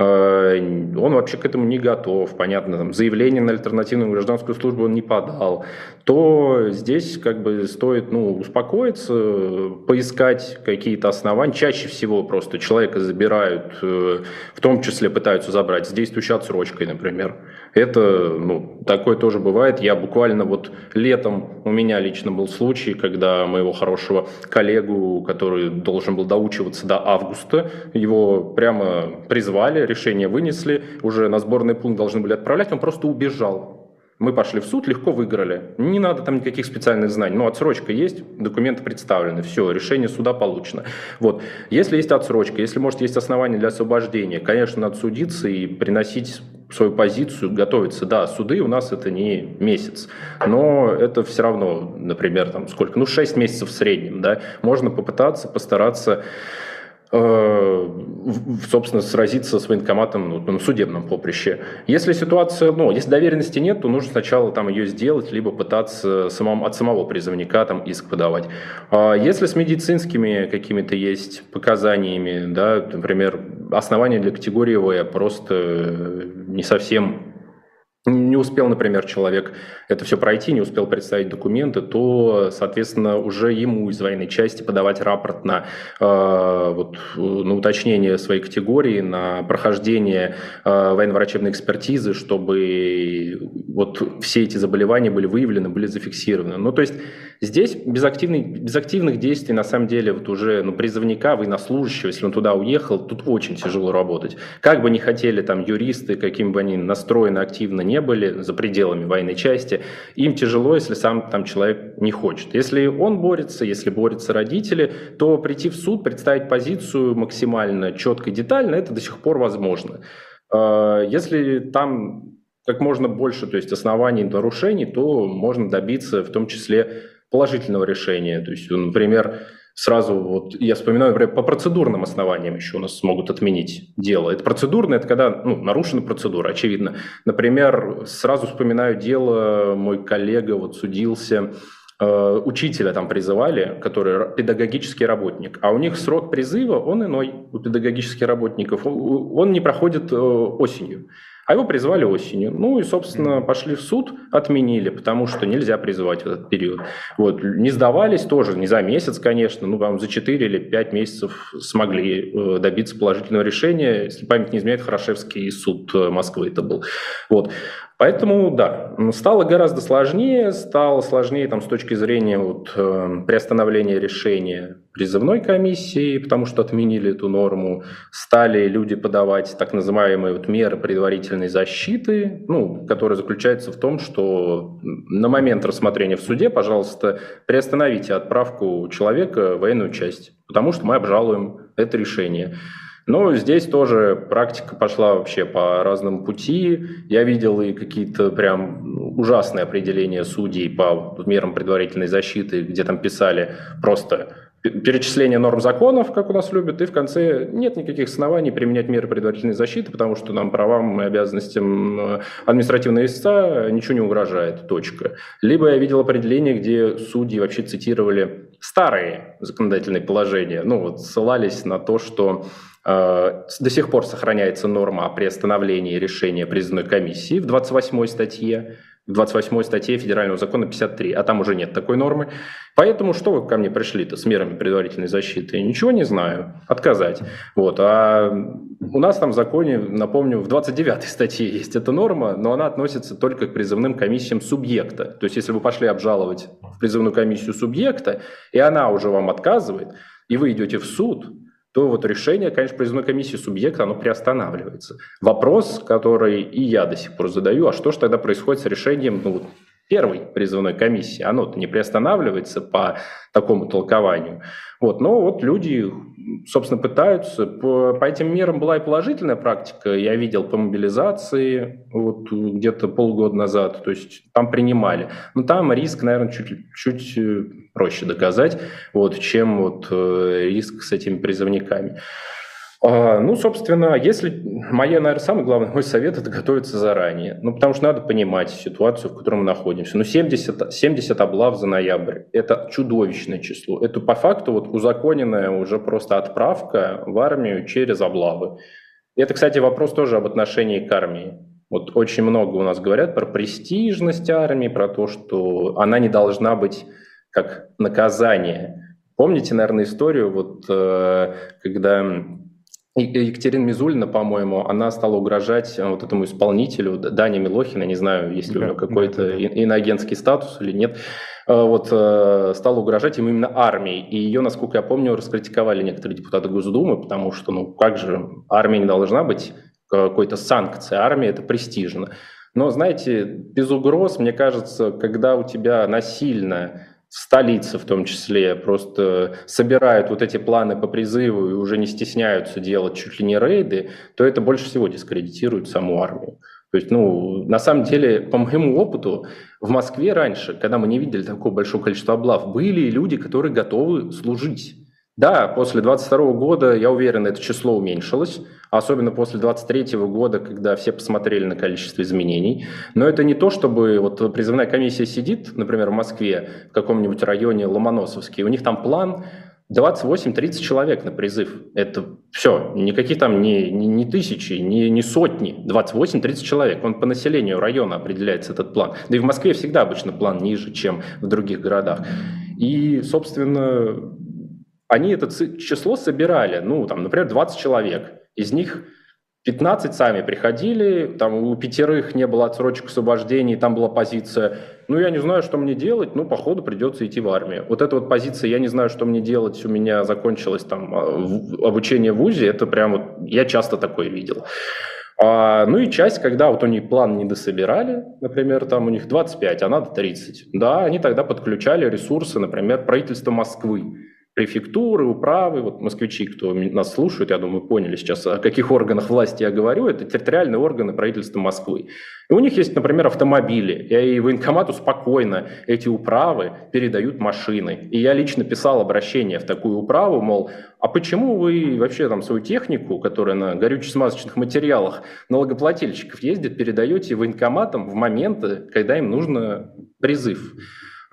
э, он вообще к этому не готов, понятно, там, заявление на альтернативную гражданскую службу он не подал, то здесь как бы стоит ну, успокоиться, поискать какие-то основания. Чаще всего просто человека забирают, э, в том числе пытаются забрать с действующей отсрочкой, например. Это, ну, такое тоже бывает. Я буквально вот летом, у меня лично был случай, когда моего хорошего коллегу, который должен был доучиваться до августа, его прямо призвали, решение вынесли, уже на сборный пункт должны были отправлять, он просто убежал мы пошли в суд, легко выиграли. Не надо там никаких специальных знаний. Ну, отсрочка есть, документы представлены, все, решение суда получено. Вот. Если есть отсрочка, если, может, есть основания для освобождения, конечно, надо судиться и приносить свою позицию, готовиться. Да, суды у нас это не месяц, но это все равно, например, там сколько, ну, 6 месяцев в среднем, да, можно попытаться, постараться собственно, сразиться с военкоматом ну, на судебном поприще. Если ситуация, ну, если доверенности нет, то нужно сначала там ее сделать, либо пытаться самому, от самого призывника там иск подавать. А если с медицинскими какими-то есть показаниями, да, например, основания для категории В просто не совсем не успел, например, человек это все пройти, не успел представить документы, то, соответственно, уже ему из военной части подавать рапорт на, э, вот, на уточнение своей категории, на прохождение э, военно-врачебной экспертизы, чтобы вот все эти заболевания были выявлены, были зафиксированы. Ну, то есть здесь без, активных, без активных действий, на самом деле, вот уже ну, призывника, военнослужащего, если он туда уехал, тут очень тяжело работать. Как бы не хотели там юристы, каким бы они настроены активно не были за пределами военной части, им тяжело, если сам там человек не хочет. Если он борется, если борются родители, то прийти в суд, представить позицию максимально четко и детально, это до сих пор возможно. А, если там как можно больше то есть оснований нарушений, то можно добиться в том числе положительного решения. То есть, например, сразу вот я вспоминаю, например, по процедурным основаниям еще у нас смогут отменить дело. Это процедурное, это когда ну, нарушена процедура, очевидно. Например, сразу вспоминаю дело, мой коллега вот судился, э, учителя там призывали, который педагогический работник, а у них срок призыва, он иной у педагогических работников, он не проходит э, осенью. А его призвали осенью. Ну и, собственно, пошли в суд, отменили, потому что нельзя призывать в этот период. Вот. Не сдавались тоже, не за месяц, конечно, ну, там, за 4 или 5 месяцев смогли э, добиться положительного решения. Если память не изменяет, Хорошевский суд э, Москвы это был. Вот. Поэтому, да, стало гораздо сложнее, стало сложнее там, с точки зрения вот, э, приостановления решения призывной комиссии, потому что отменили эту норму, стали люди подавать так называемые вот, меры предварительной защиты, ну, которые заключаются в том, что на момент рассмотрения в суде, пожалуйста, приостановите отправку человека в военную часть, потому что мы обжалуем это решение. Но здесь тоже практика пошла вообще по разному пути. Я видел и какие-то прям ну, ужасные определения судей по мерам предварительной защиты, где там писали просто перечисление норм законов, как у нас любят, и в конце нет никаких оснований применять меры предварительной защиты, потому что нам правам и обязанностям э, административного истца ничего не угрожает, точка. Либо я видел определение, где судьи вообще цитировали старые законодательные положения, ну вот ссылались на то, что до сих пор сохраняется норма о приостановлении решения призывной комиссии в 28 статье, в 28 статье Федерального закона 53, а там уже нет такой нормы. Поэтому что вы ко мне пришли-то с мерами предварительной защиты? Ничего не знаю. Отказать. Вот. А у нас там в законе, напомню, в 29 статье есть эта норма, но она относится только к призывным комиссиям субъекта. То есть если вы пошли обжаловать в призывную комиссию субъекта, и она уже вам отказывает, и вы идете в суд, то вот решение, конечно, призывной комиссии субъекта, оно приостанавливается. Вопрос, который и я до сих пор задаю, а что же тогда происходит с решением ну, первой призывной комиссии? Оно-то не приостанавливается по такому толкованию. Вот, но вот люди, собственно, пытаются. По, по этим мерам была и положительная практика. Я видел по мобилизации вот где-то полгода назад. То есть там принимали. Но там риск, наверное, чуть, чуть э, проще доказать, вот, чем вот э, риск с этими призывниками. А, ну, собственно, если моя, наверное, самый главный мой совет – это готовиться заранее. Ну, потому что надо понимать ситуацию, в которой мы находимся. Ну, 70, 70 облав за ноябрь – это чудовищное число. Это по факту вот узаконенная уже просто отправка в армию через облавы. Это, кстати, вопрос тоже об отношении к армии. Вот очень много у нас говорят про престижность армии, про то, что она не должна быть как наказание. Помните, наверное, историю, вот э, когда Екатерина Мизулина, по-моему, она стала угрожать э, вот этому исполнителю, Дане Милохина, не знаю, есть ли да, у него какой-то да, да. иноагентский статус или нет, э, вот стала угрожать ему именно армией. И ее, насколько я помню, раскритиковали некоторые депутаты Госдумы, потому что, ну, как же, армия не должна быть какой-то санкцией, армия – это престижно. Но, знаете, без угроз, мне кажется, когда у тебя насильно столицы в том числе просто собирают вот эти планы по призыву и уже не стесняются делать чуть ли не рейды, то это больше всего дискредитирует саму армию. То есть, ну, на самом деле, по моему опыту, в Москве раньше, когда мы не видели такого большого количества облав, были люди, которые готовы служить. Да, после 22 года, я уверен, это число уменьшилось, особенно после 23 года, когда все посмотрели на количество изменений. Но это не то, чтобы вот призывная комиссия сидит, например, в Москве, в каком-нибудь районе Ломоносовский, у них там план 28-30 человек на призыв. Это все, никаких там не, не, не тысячи, не, не сотни, 28-30 человек. Он по населению района определяется этот план. Да и в Москве всегда обычно план ниже, чем в других городах. И, собственно, они это число собирали, ну, там, например, 20 человек. Из них 15 сами приходили, там у пятерых не было отсрочек освобождений, там была позиция, ну, я не знаю, что мне делать, ну, походу придется идти в армию. Вот эта вот позиция, я не знаю, что мне делать, у меня закончилось там а, обучение в ВУЗе, это прям вот, я часто такое видел. А, ну и часть, когда вот у них план не дособирали, например, там у них 25, а надо 30, да, они тогда подключали ресурсы, например, правительства Москвы префектуры, управы, вот москвичи, кто нас слушает, я думаю, поняли сейчас, о каких органах власти я говорю, это территориальные органы правительства Москвы. И у них есть, например, автомобили, и военкомату спокойно эти управы передают машины. И я лично писал обращение в такую управу, мол, а почему вы вообще там свою технику, которая на горюче-смазочных материалах налогоплательщиков ездит, передаете военкоматам в моменты, когда им нужно призыв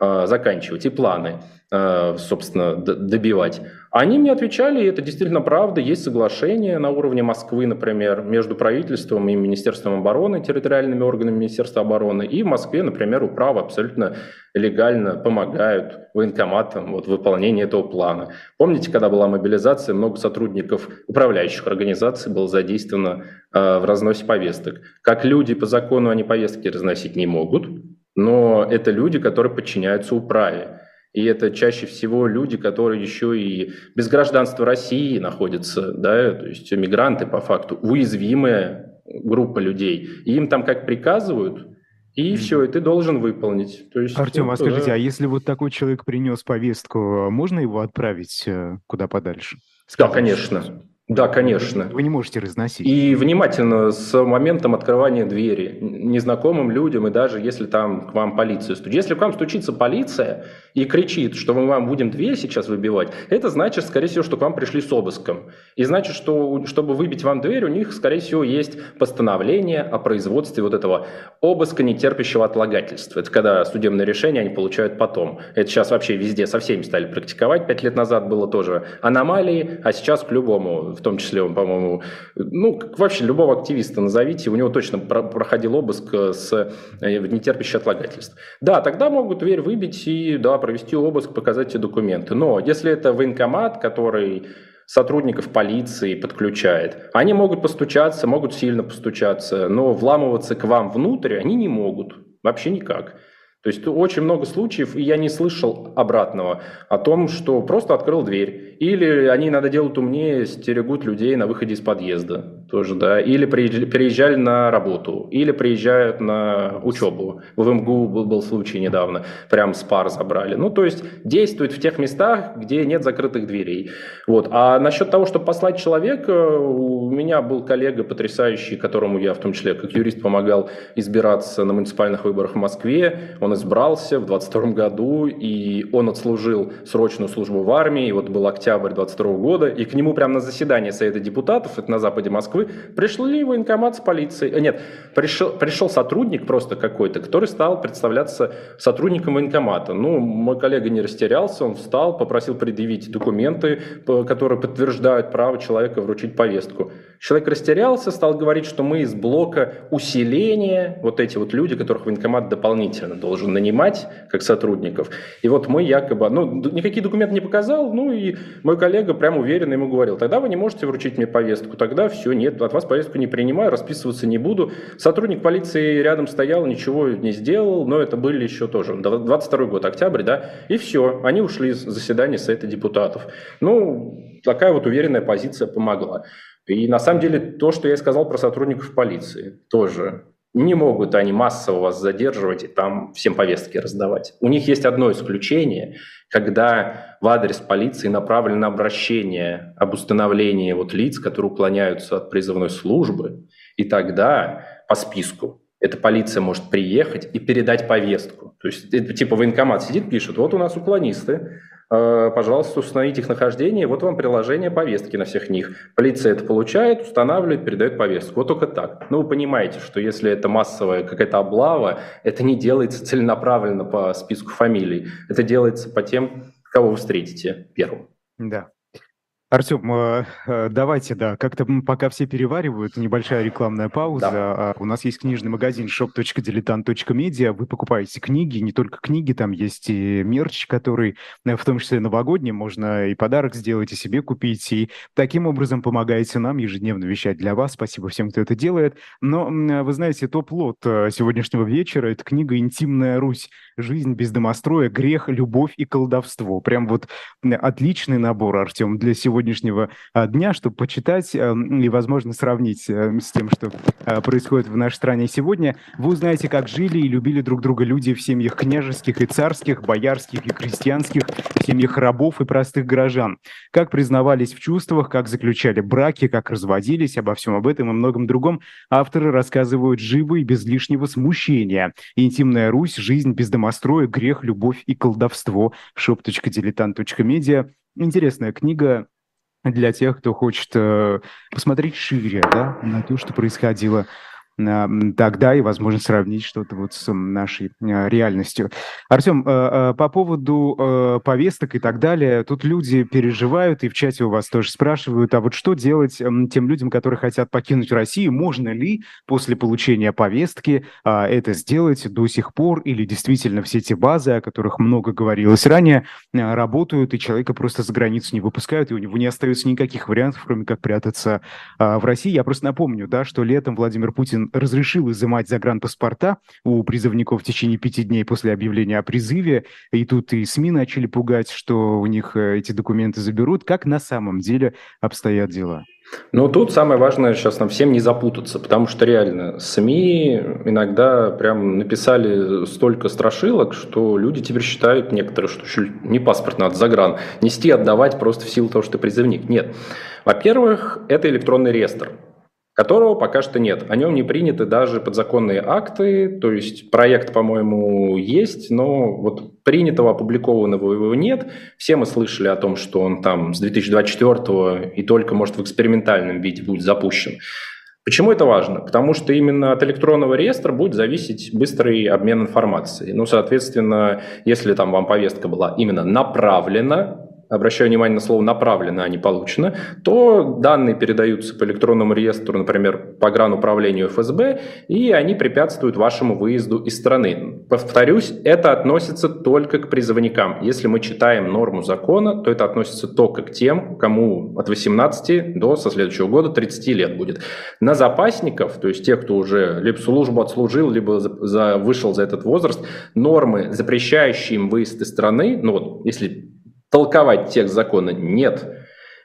э, заканчивать и планы? Э, собственно, добивать. Они мне отвечали, и это действительно правда, есть соглашение на уровне Москвы, например, между правительством и Министерством обороны, территориальными органами Министерства обороны, и в Москве, например, управы абсолютно легально помогают военкоматам вот, в выполнении этого плана. Помните, когда была мобилизация, много сотрудников управляющих организаций было задействовано э, в разносе повесток. Как люди по закону они повестки разносить не могут, но это люди, которые подчиняются управе. И это чаще всего люди, которые еще и без гражданства России находятся, да, то есть мигранты по факту, уязвимая группа людей. И им там как приказывают, и все, и ты должен выполнить. То есть, Артем, а скажите, да. а если вот такой человек принес повестку, можно его отправить э, куда подальше? Скажите, да, конечно. Да, конечно. Вы не можете разносить. И внимательно с моментом открывания двери незнакомым людям, и даже если там к вам полиция стучит. Если к вам стучится полиция и кричит, что мы вам будем дверь сейчас выбивать, это значит, скорее всего, что к вам пришли с обыском. И значит, что чтобы выбить вам дверь, у них, скорее всего, есть постановление о производстве вот этого обыска, не терпящего отлагательства. Это когда судебное решение они получают потом. Это сейчас вообще везде со всеми стали практиковать. Пять лет назад было тоже аномалии, а сейчас к любому в том числе по-моему, ну, вообще любого активиста назовите, у него точно проходил обыск с э, нетерпящим отлагательств. Да, тогда могут дверь выбить и, да, провести обыск, показать эти документы. Но если это военкомат, который сотрудников полиции подключает. Они могут постучаться, могут сильно постучаться, но вламываться к вам внутрь они не могут. Вообще никак. То есть очень много случаев, и я не слышал обратного о том, что просто открыл дверь. Или они, надо делать умнее, стерегут людей на выходе из подъезда тоже, да, или приезжали на работу, или приезжают на учебу. В МГУ был, был случай недавно, прям с пар забрали. Ну, то есть действует в тех местах, где нет закрытых дверей. Вот. А насчет того, чтобы послать человека, у меня был коллега потрясающий, которому я в том числе как юрист помогал избираться на муниципальных выборах в Москве. Он избрался в 22 году, и он отслужил срочную службу в армии, и вот был октябрь 22 года, и к нему прямо на заседание Совета депутатов, это на западе Москвы, пришли военкомат с полицией. Э, нет, пришел, пришел сотрудник просто какой-то, который стал представляться сотрудником военкомата. Ну, мой коллега не растерялся, он встал, попросил предъявить документы, которые подтверждают право человека вручить повестку. Человек растерялся, стал говорить, что мы из блока усиления, вот эти вот люди, которых военкомат дополнительно должен нанимать как сотрудников. И вот мы якобы, ну, никакие документы не показал, ну и мой коллега прям уверенно ему говорил, тогда вы не можете вручить мне повестку, тогда все, нет, от вас повестку не принимаю, расписываться не буду. Сотрудник полиции рядом стоял, ничего не сделал, но это были еще тоже 22 год, октябрь, да, и все, они ушли из заседания Совета депутатов. Ну, такая вот уверенная позиция помогла. И на самом деле то, что я сказал про сотрудников полиции, тоже не могут они массово вас задерживать и там всем повестки раздавать. У них есть одно исключение, когда в адрес полиции направлено обращение об установлении вот лиц, которые уклоняются от призывной службы, и тогда по списку эта полиция может приехать и передать повестку. То есть это, типа военкомат сидит, пишет, вот у нас уклонисты, пожалуйста, установите их нахождение, вот вам приложение повестки на всех них. Полиция это получает, устанавливает, передает повестку. Вот только так. Ну, вы понимаете, что если это массовая какая-то облава, это не делается целенаправленно по списку фамилий. Это делается по тем, кого вы встретите первым. Да. Артем, э, э, давайте, да, как-то пока все переваривают, небольшая рекламная пауза. Да. А, у нас есть книжный магазин shop.diletant.media. Вы покупаете книги, не только книги, там есть и мерч, который э, в том числе новогодний, можно и подарок сделать, и себе купить, и таким образом помогаете нам ежедневно вещать для вас. Спасибо всем, кто это делает. Но, вы знаете, топ-лот сегодняшнего вечера – это книга «Интимная Русь. Жизнь без домостроя, грех, любовь и колдовство». Прям вот отличный набор, Артем, для сегодня сегодняшнего а, дня, чтобы почитать эм, и, возможно, сравнить э, с тем, что а, происходит в нашей стране сегодня. Вы узнаете, как жили и любили друг друга люди в семьях княжеских и царских, боярских и крестьянских, в семьях рабов и простых горожан. Как признавались в чувствах, как заключали браки, как разводились, обо всем об этом и многом другом авторы рассказывают живо и без лишнего смущения. Интимная Русь, жизнь без домостроя, грех, любовь и колдовство. shop.diletant.media. Интересная книга, для тех, кто хочет э, посмотреть шире да, на то, что происходило тогда и, возможно, сравнить что-то вот с нашей а, реальностью. Артем, э, по поводу повесток и так далее, тут люди переживают, и в чате у вас тоже спрашивают, а вот что делать тем людям, которые хотят покинуть Россию? Можно ли после получения повестки а, это сделать до сих пор, или действительно все те базы, о которых много говорилось ранее, работают, и человека просто за границу не выпускают, и у него не остается никаких вариантов, кроме как прятаться а, в России? Я просто напомню, да, что летом Владимир Путин разрешил изымать загранпаспорта у призывников в течение пяти дней после объявления о призыве. И тут и СМИ начали пугать, что у них э, эти документы заберут. Как на самом деле обстоят дела? Ну, тут самое важное сейчас нам всем не запутаться, потому что реально СМИ иногда прям написали столько страшилок, что люди теперь считают некоторые, что не паспорт надо загран нести, отдавать просто в силу того, что ты призывник. Нет. Во-первых, это электронный реестр которого пока что нет. О нем не приняты даже подзаконные акты, то есть проект, по-моему, есть, но вот принятого, опубликованного его нет. Все мы слышали о том, что он там с 2024 и только, может, в экспериментальном виде будет запущен. Почему это важно? Потому что именно от электронного реестра будет зависеть быстрый обмен информацией. Ну, соответственно, если там вам повестка была именно направлена обращаю внимание на слово «направлено», а не «получено», то данные передаются по электронному реестру, например, по граnuправлению ФСБ, и они препятствуют вашему выезду из страны. Повторюсь, это относится только к призывникам. Если мы читаем норму закона, то это относится только к тем, кому от 18 до со следующего года 30 лет будет. На запасников, то есть тех, кто уже либо службу отслужил, либо за, вышел за этот возраст, нормы, запрещающие им выезд из страны, ну вот если толковать текст закона нет.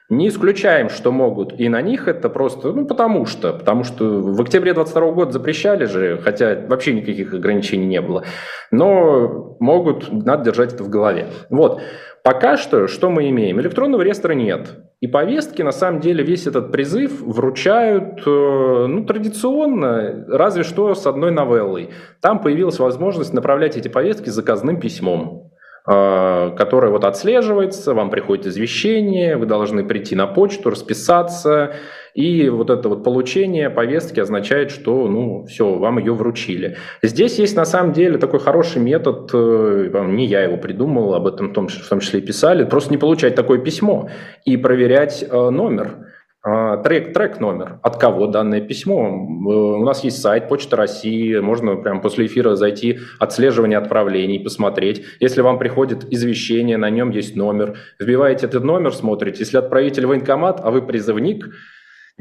Не исключаем, что могут и на них это просто, ну, потому что, потому что в октябре 22 года запрещали же, хотя вообще никаких ограничений не было, но могут, надо держать это в голове. Вот, пока что, что мы имеем? Электронного реестра нет. И повестки, на самом деле, весь этот призыв вручают, э, ну, традиционно, разве что с одной новеллой. Там появилась возможность направлять эти повестки заказным письмом. Э, которая вот отслеживается, вам приходит извещение, вы должны прийти на почту, расписаться, и вот это вот получение повестки означает, что, ну, все, вам ее вручили. Здесь есть на самом деле такой хороший метод, э, не я его придумал, об этом в том, числе писали, просто не получать такое письмо и проверять э, номер. А, трек, трек номер, от кого данное письмо. Э, у нас есть сайт Почта России, можно прямо после эфира зайти, отслеживание отправлений, посмотреть. Если вам приходит извещение, на нем есть номер, вбиваете этот номер, смотрите. Если отправитель военкомат, а вы призывник,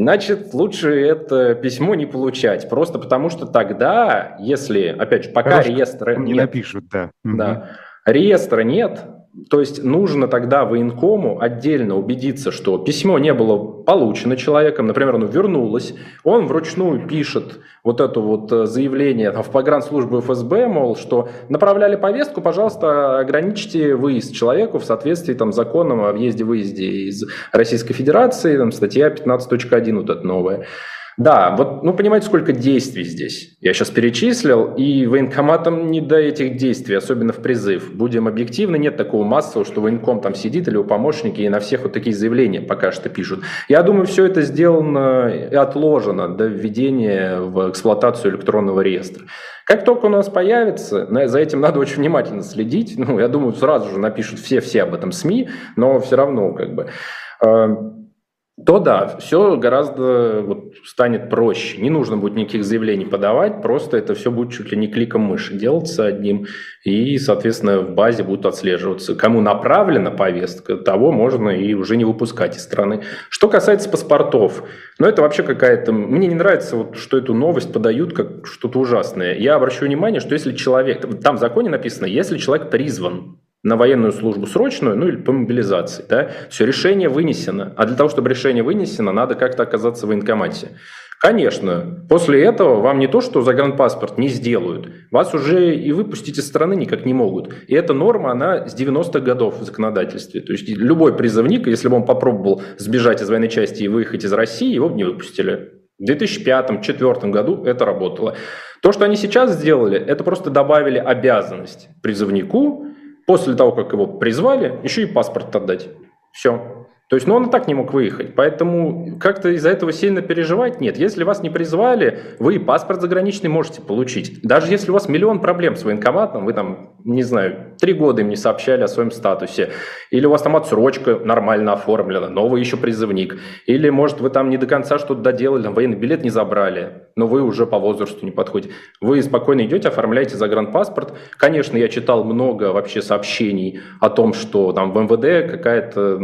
Значит, лучше это письмо не получать, просто потому что тогда, если, опять же, пока Хорошо, реестра не нет, напишут, да. да, реестра нет, то есть нужно тогда военкому отдельно убедиться, что письмо не было получено человеком, например, оно вернулось, он вручную пишет вот это вот э, заявление в погранслужбу ФСБ, мол, что направляли повестку, пожалуйста, ограничьте выезд человеку в соответствии там, с законом о въезде-выезде из Российской Федерации, там, статья 15.1 вот эта новая. Да, вот, ну, понимаете, сколько действий здесь. Я сейчас перечислил, и военкоматам не до этих действий, особенно в призыв. Будем объективны, нет такого массового, что военком там сидит или у помощники и на всех вот такие заявления пока что пишут. Я думаю, все это сделано и отложено до введения в эксплуатацию электронного реестра. Как только у нас появится, за этим надо очень внимательно следить. Ну, я думаю, сразу же напишут все-все об этом СМИ, но все равно как бы э, то да, все гораздо вот, станет проще. Не нужно будет никаких заявлений подавать, просто это все будет чуть ли не кликом мыши делаться одним, и, соответственно, в базе будут отслеживаться. Кому направлена повестка, того можно и уже не выпускать из страны. Что касается паспортов, ну это вообще какая-то... Мне не нравится, вот, что эту новость подают как что-то ужасное. Я обращу внимание, что если человек... Там в законе написано, если человек призван на военную службу срочную, ну или по мобилизации. Да? Все, решение вынесено. А для того, чтобы решение вынесено, надо как-то оказаться в военкомате. Конечно, после этого вам не то, что загранпаспорт не сделают, вас уже и выпустить из страны никак не могут. И эта норма, она с 90-х годов в законодательстве. То есть любой призывник, если бы он попробовал сбежать из военной части и выехать из России, его бы не выпустили. В 2005-2004 году это работало. То, что они сейчас сделали, это просто добавили обязанность призывнику после того, как его призвали, еще и паспорт отдать. Все. То есть, ну, он и так не мог выехать. Поэтому как-то из-за этого сильно переживать нет. Если вас не призвали, вы и паспорт заграничный можете получить. Даже если у вас миллион проблем с военкоматом, вы там, не знаю, три года им не сообщали о своем статусе, или у вас там отсрочка нормально оформлена, но вы еще призывник, или, может, вы там не до конца что-то доделали, там военный билет не забрали, но вы уже по возрасту не подходите. Вы спокойно идете, оформляете загранпаспорт. Конечно, я читал много вообще сообщений о том, что там в МВД какая-то,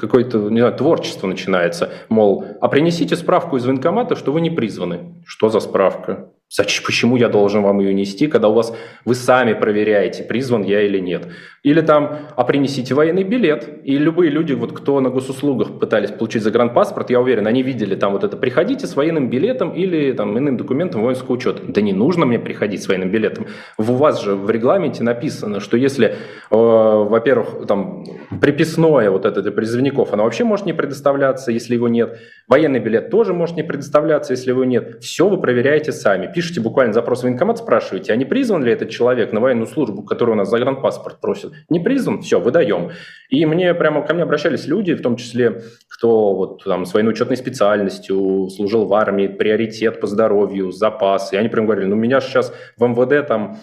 какое-то, не знаю, творчество начинается. Мол, а принесите справку из военкомата, что вы не призваны. Что за справка? Зачем, почему я должен вам ее нести, когда у вас вы сами проверяете, призван я или нет? Или там, а принесите военный билет. И любые люди, вот кто на госуслугах пытались получить загранпаспорт, я уверен, они видели там вот это, приходите с военным билетом или там иным документом воинского учета. Да не нужно мне приходить с военным билетом. У вас же в регламенте написано, что если, э, во-первых, там приписное вот это для призывников, оно вообще может не предоставляться, если его нет. Военный билет тоже может не предоставляться, если его нет. Все вы проверяете сами пишете буквально запрос в военкомат, спрашиваете, а не призван ли этот человек на военную службу, который у нас загранпаспорт просит? Не призван? Все, выдаем. И мне прямо ко мне обращались люди, в том числе, кто вот там с военно-учетной специальностью, служил в армии, приоритет по здоровью, запас. И они прям говорили, ну меня сейчас в МВД там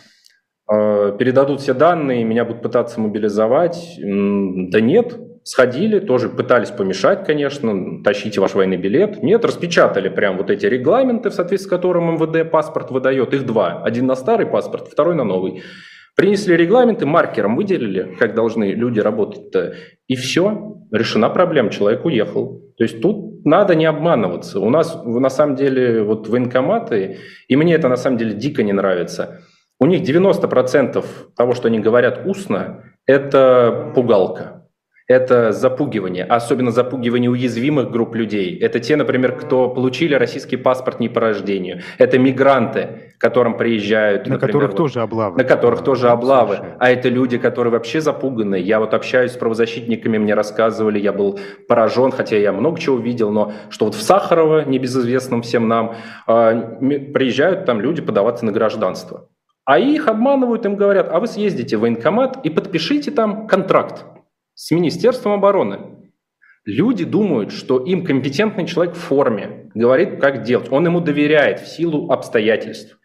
э, передадут все данные, меня будут пытаться мобилизовать. Да нет, Сходили, тоже пытались помешать, конечно, тащите ваш военный билет. Нет, распечатали прям вот эти регламенты, в соответствии с которым МВД паспорт выдает. Их два. Один на старый паспорт, второй на новый. Принесли регламенты, маркером выделили, как должны люди работать-то, и все, решена проблема, человек уехал. То есть тут надо не обманываться. У нас на самом деле вот военкоматы, и мне это на самом деле дико не нравится, у них 90% того, что они говорят устно, это пугалка это запугивание, особенно запугивание уязвимых групп людей. Это те, например, кто получили российский паспорт не по рождению. Это мигранты, которым приезжают. На например, которых вот, тоже облавы. На которых тоже облавы. А это люди, которые вообще запуганы. Я вот общаюсь с правозащитниками, мне рассказывали, я был поражен, хотя я много чего видел, но что вот в Сахарово, небезызвестном всем нам, а, приезжают там люди подаваться на гражданство. А их обманывают, им говорят, а вы съездите в военкомат и подпишите там контракт с Министерством обороны. Люди думают, что им компетентный человек в форме говорит, как делать. Он ему доверяет в силу обстоятельств.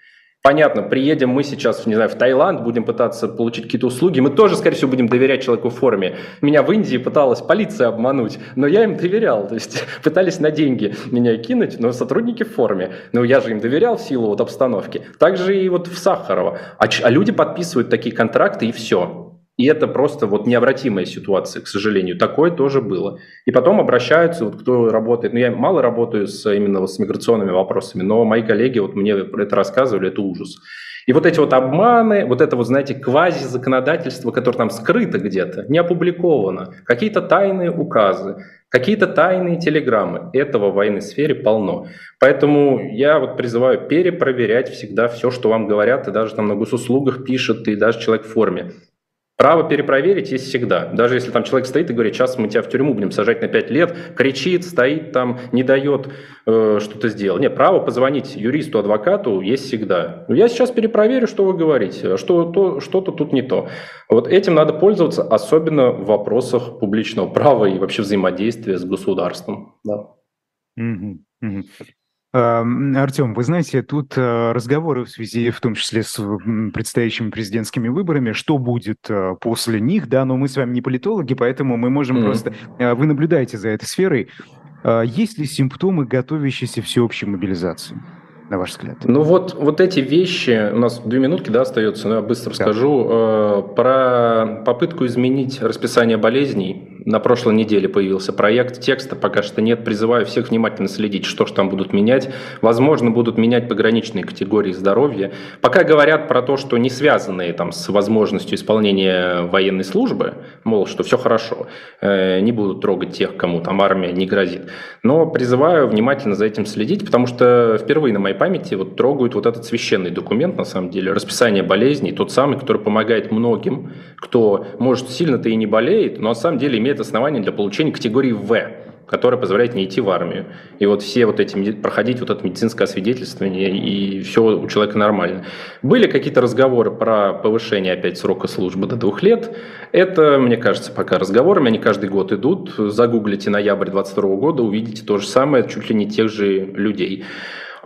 Понятно, приедем мы сейчас, не знаю, в Таиланд, будем пытаться получить какие-то услуги, мы тоже, скорее всего, будем доверять человеку в форме. Меня в Индии пыталась полиция обмануть, но я им доверял, то есть пытались на деньги меня кинуть, но сотрудники в форме. Но я же им доверял в силу вот обстановки. Также и вот в Сахарово. А, а люди подписывают такие контракты и все. И это просто вот необратимая ситуация, к сожалению. Такое тоже было. И потом обращаются, вот кто работает, ну я мало работаю с, именно с миграционными вопросами, но мои коллеги вот мне это рассказывали, это ужас. И вот эти вот обманы, вот это вот, знаете, квази-законодательство, которое там скрыто где-то, не опубликовано, какие-то тайные указы, какие-то тайные телеграммы. Этого в военной сфере полно. Поэтому я вот призываю перепроверять всегда все, что вам говорят, и даже там на госуслугах пишут, и даже человек в форме. Право перепроверить есть всегда. Даже если там человек стоит и говорит, сейчас мы тебя в тюрьму будем сажать на 5 лет, кричит, стоит там, не дает э, что-то сделать. Нет, право позвонить юристу, адвокату есть всегда. Я сейчас перепроверю, что вы говорите, что, то, что-то тут не то. Вот этим надо пользоваться, особенно в вопросах публичного права и вообще взаимодействия с государством. Да. Mm-hmm. Mm-hmm. Артем, вы знаете, тут э, разговоры в связи, в том числе с предстоящими президентскими выборами, что будет э, после них, да, но мы с вами не политологи, поэтому мы можем mm-hmm. просто... Э, вы наблюдаете за этой сферой. Есть ли симптомы готовящейся всеобщей мобилизации? На ваш взгляд? Ну вот, вот эти вещи, у нас две минутки да, остается, но я быстро да. скажу. Э, про попытку изменить расписание болезней. На прошлой неделе появился проект текста, пока что нет. Призываю всех внимательно следить, что же там будут менять. Возможно, будут менять пограничные категории здоровья. Пока говорят про то, что не связанные там, с возможностью исполнения военной службы, мол, что все хорошо, э, не будут трогать тех, кому там армия не грозит. Но призываю внимательно за этим следить, потому что впервые на моей памяти вот трогают вот этот священный документ, на самом деле, расписание болезней, тот самый, который помогает многим, кто, может, сильно-то и не болеет, но на самом деле имеет основания для получения категории В, которая позволяет не идти в армию. И вот все вот эти, проходить вот это медицинское освидетельствование, и все у человека нормально. Были какие-то разговоры про повышение опять срока службы до двух лет. Это, мне кажется, пока разговорами, они каждый год идут. Загуглите ноябрь 22 года, увидите то же самое, чуть ли не тех же людей.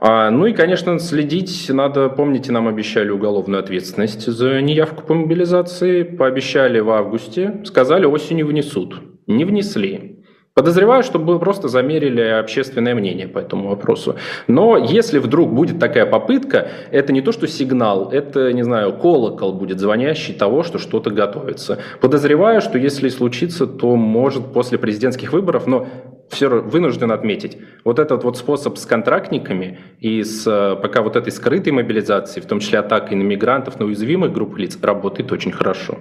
А, ну и, конечно, следить надо, помните, нам обещали уголовную ответственность за неявку по мобилизации, пообещали в августе, сказали осенью внесут. Не внесли. Подозреваю, что мы просто замерили общественное мнение по этому вопросу. Но если вдруг будет такая попытка, это не то, что сигнал, это, не знаю, колокол будет звонящий того, что что-то готовится. Подозреваю, что если случится, то может после президентских выборов, но все вынужден отметить, вот этот вот способ с контрактниками и с пока вот этой скрытой мобилизацией, в том числе атакой на мигрантов, на уязвимых групп лиц, работает очень хорошо.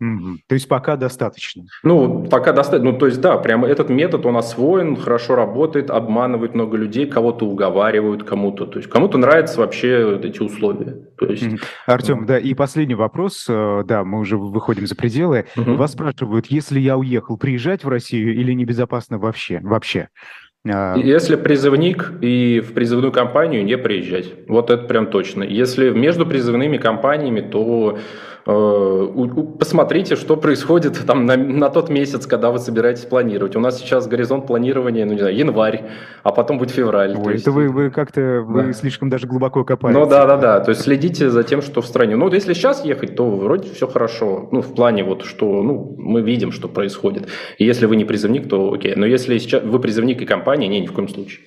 Угу. То есть пока достаточно? Ну, пока достаточно. Ну, то есть, да, прямо этот метод, он освоен, хорошо работает, обманывает много людей, кого-то уговаривают, кому-то. То есть, кому-то нравятся вообще эти условия. То есть... Угу. Артем, да, и последний вопрос. Э, да, мы уже выходим за пределы. Угу. Вас спрашивают, если я уехал, приезжать в Россию или небезопасно вообще? вообще? А, Если призывник и в призывную кампанию не приезжать. Вот это прям точно. Если между призывными кампаниями, то посмотрите, что происходит там на, на тот месяц, когда вы собираетесь планировать. У нас сейчас горизонт планирования, ну не знаю, январь, а потом будет февраль. Ой, есть... это вы, вы как-то вы да. слишком даже глубоко копаете. Ну да, да, да. То есть следите за тем, что в стране. Ну, если сейчас ехать, то вроде все хорошо. Ну, в плане вот, что ну, мы видим, что происходит. И если вы не призывник, то окей. Но если сейчас вы призывник и компания, не, ни в коем случае.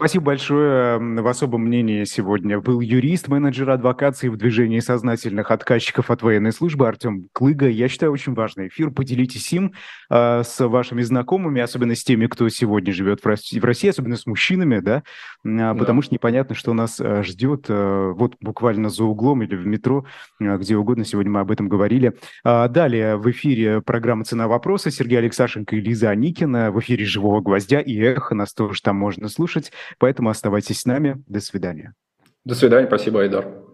Спасибо большое. В особом мнении сегодня был юрист, менеджер адвокации в движении сознательных отказчиков от военной службы Артем Клыга. Я считаю, очень важный эфир. Поделитесь им э, с вашими знакомыми, особенно с теми, кто сегодня живет в России, в России особенно с мужчинами, да, а, потому что непонятно, что нас э, ждет э, вот буквально за углом или в метро, э, где угодно. Сегодня мы об этом говорили. А далее в эфире программа «Цена вопроса». Сергей Алексашенко и Лиза Аникина. В эфире «Живого гвоздя» и «Эхо». Нас тоже там можно слушать. Поэтому оставайтесь с нами. До свидания. До свидания. Спасибо, Айдар.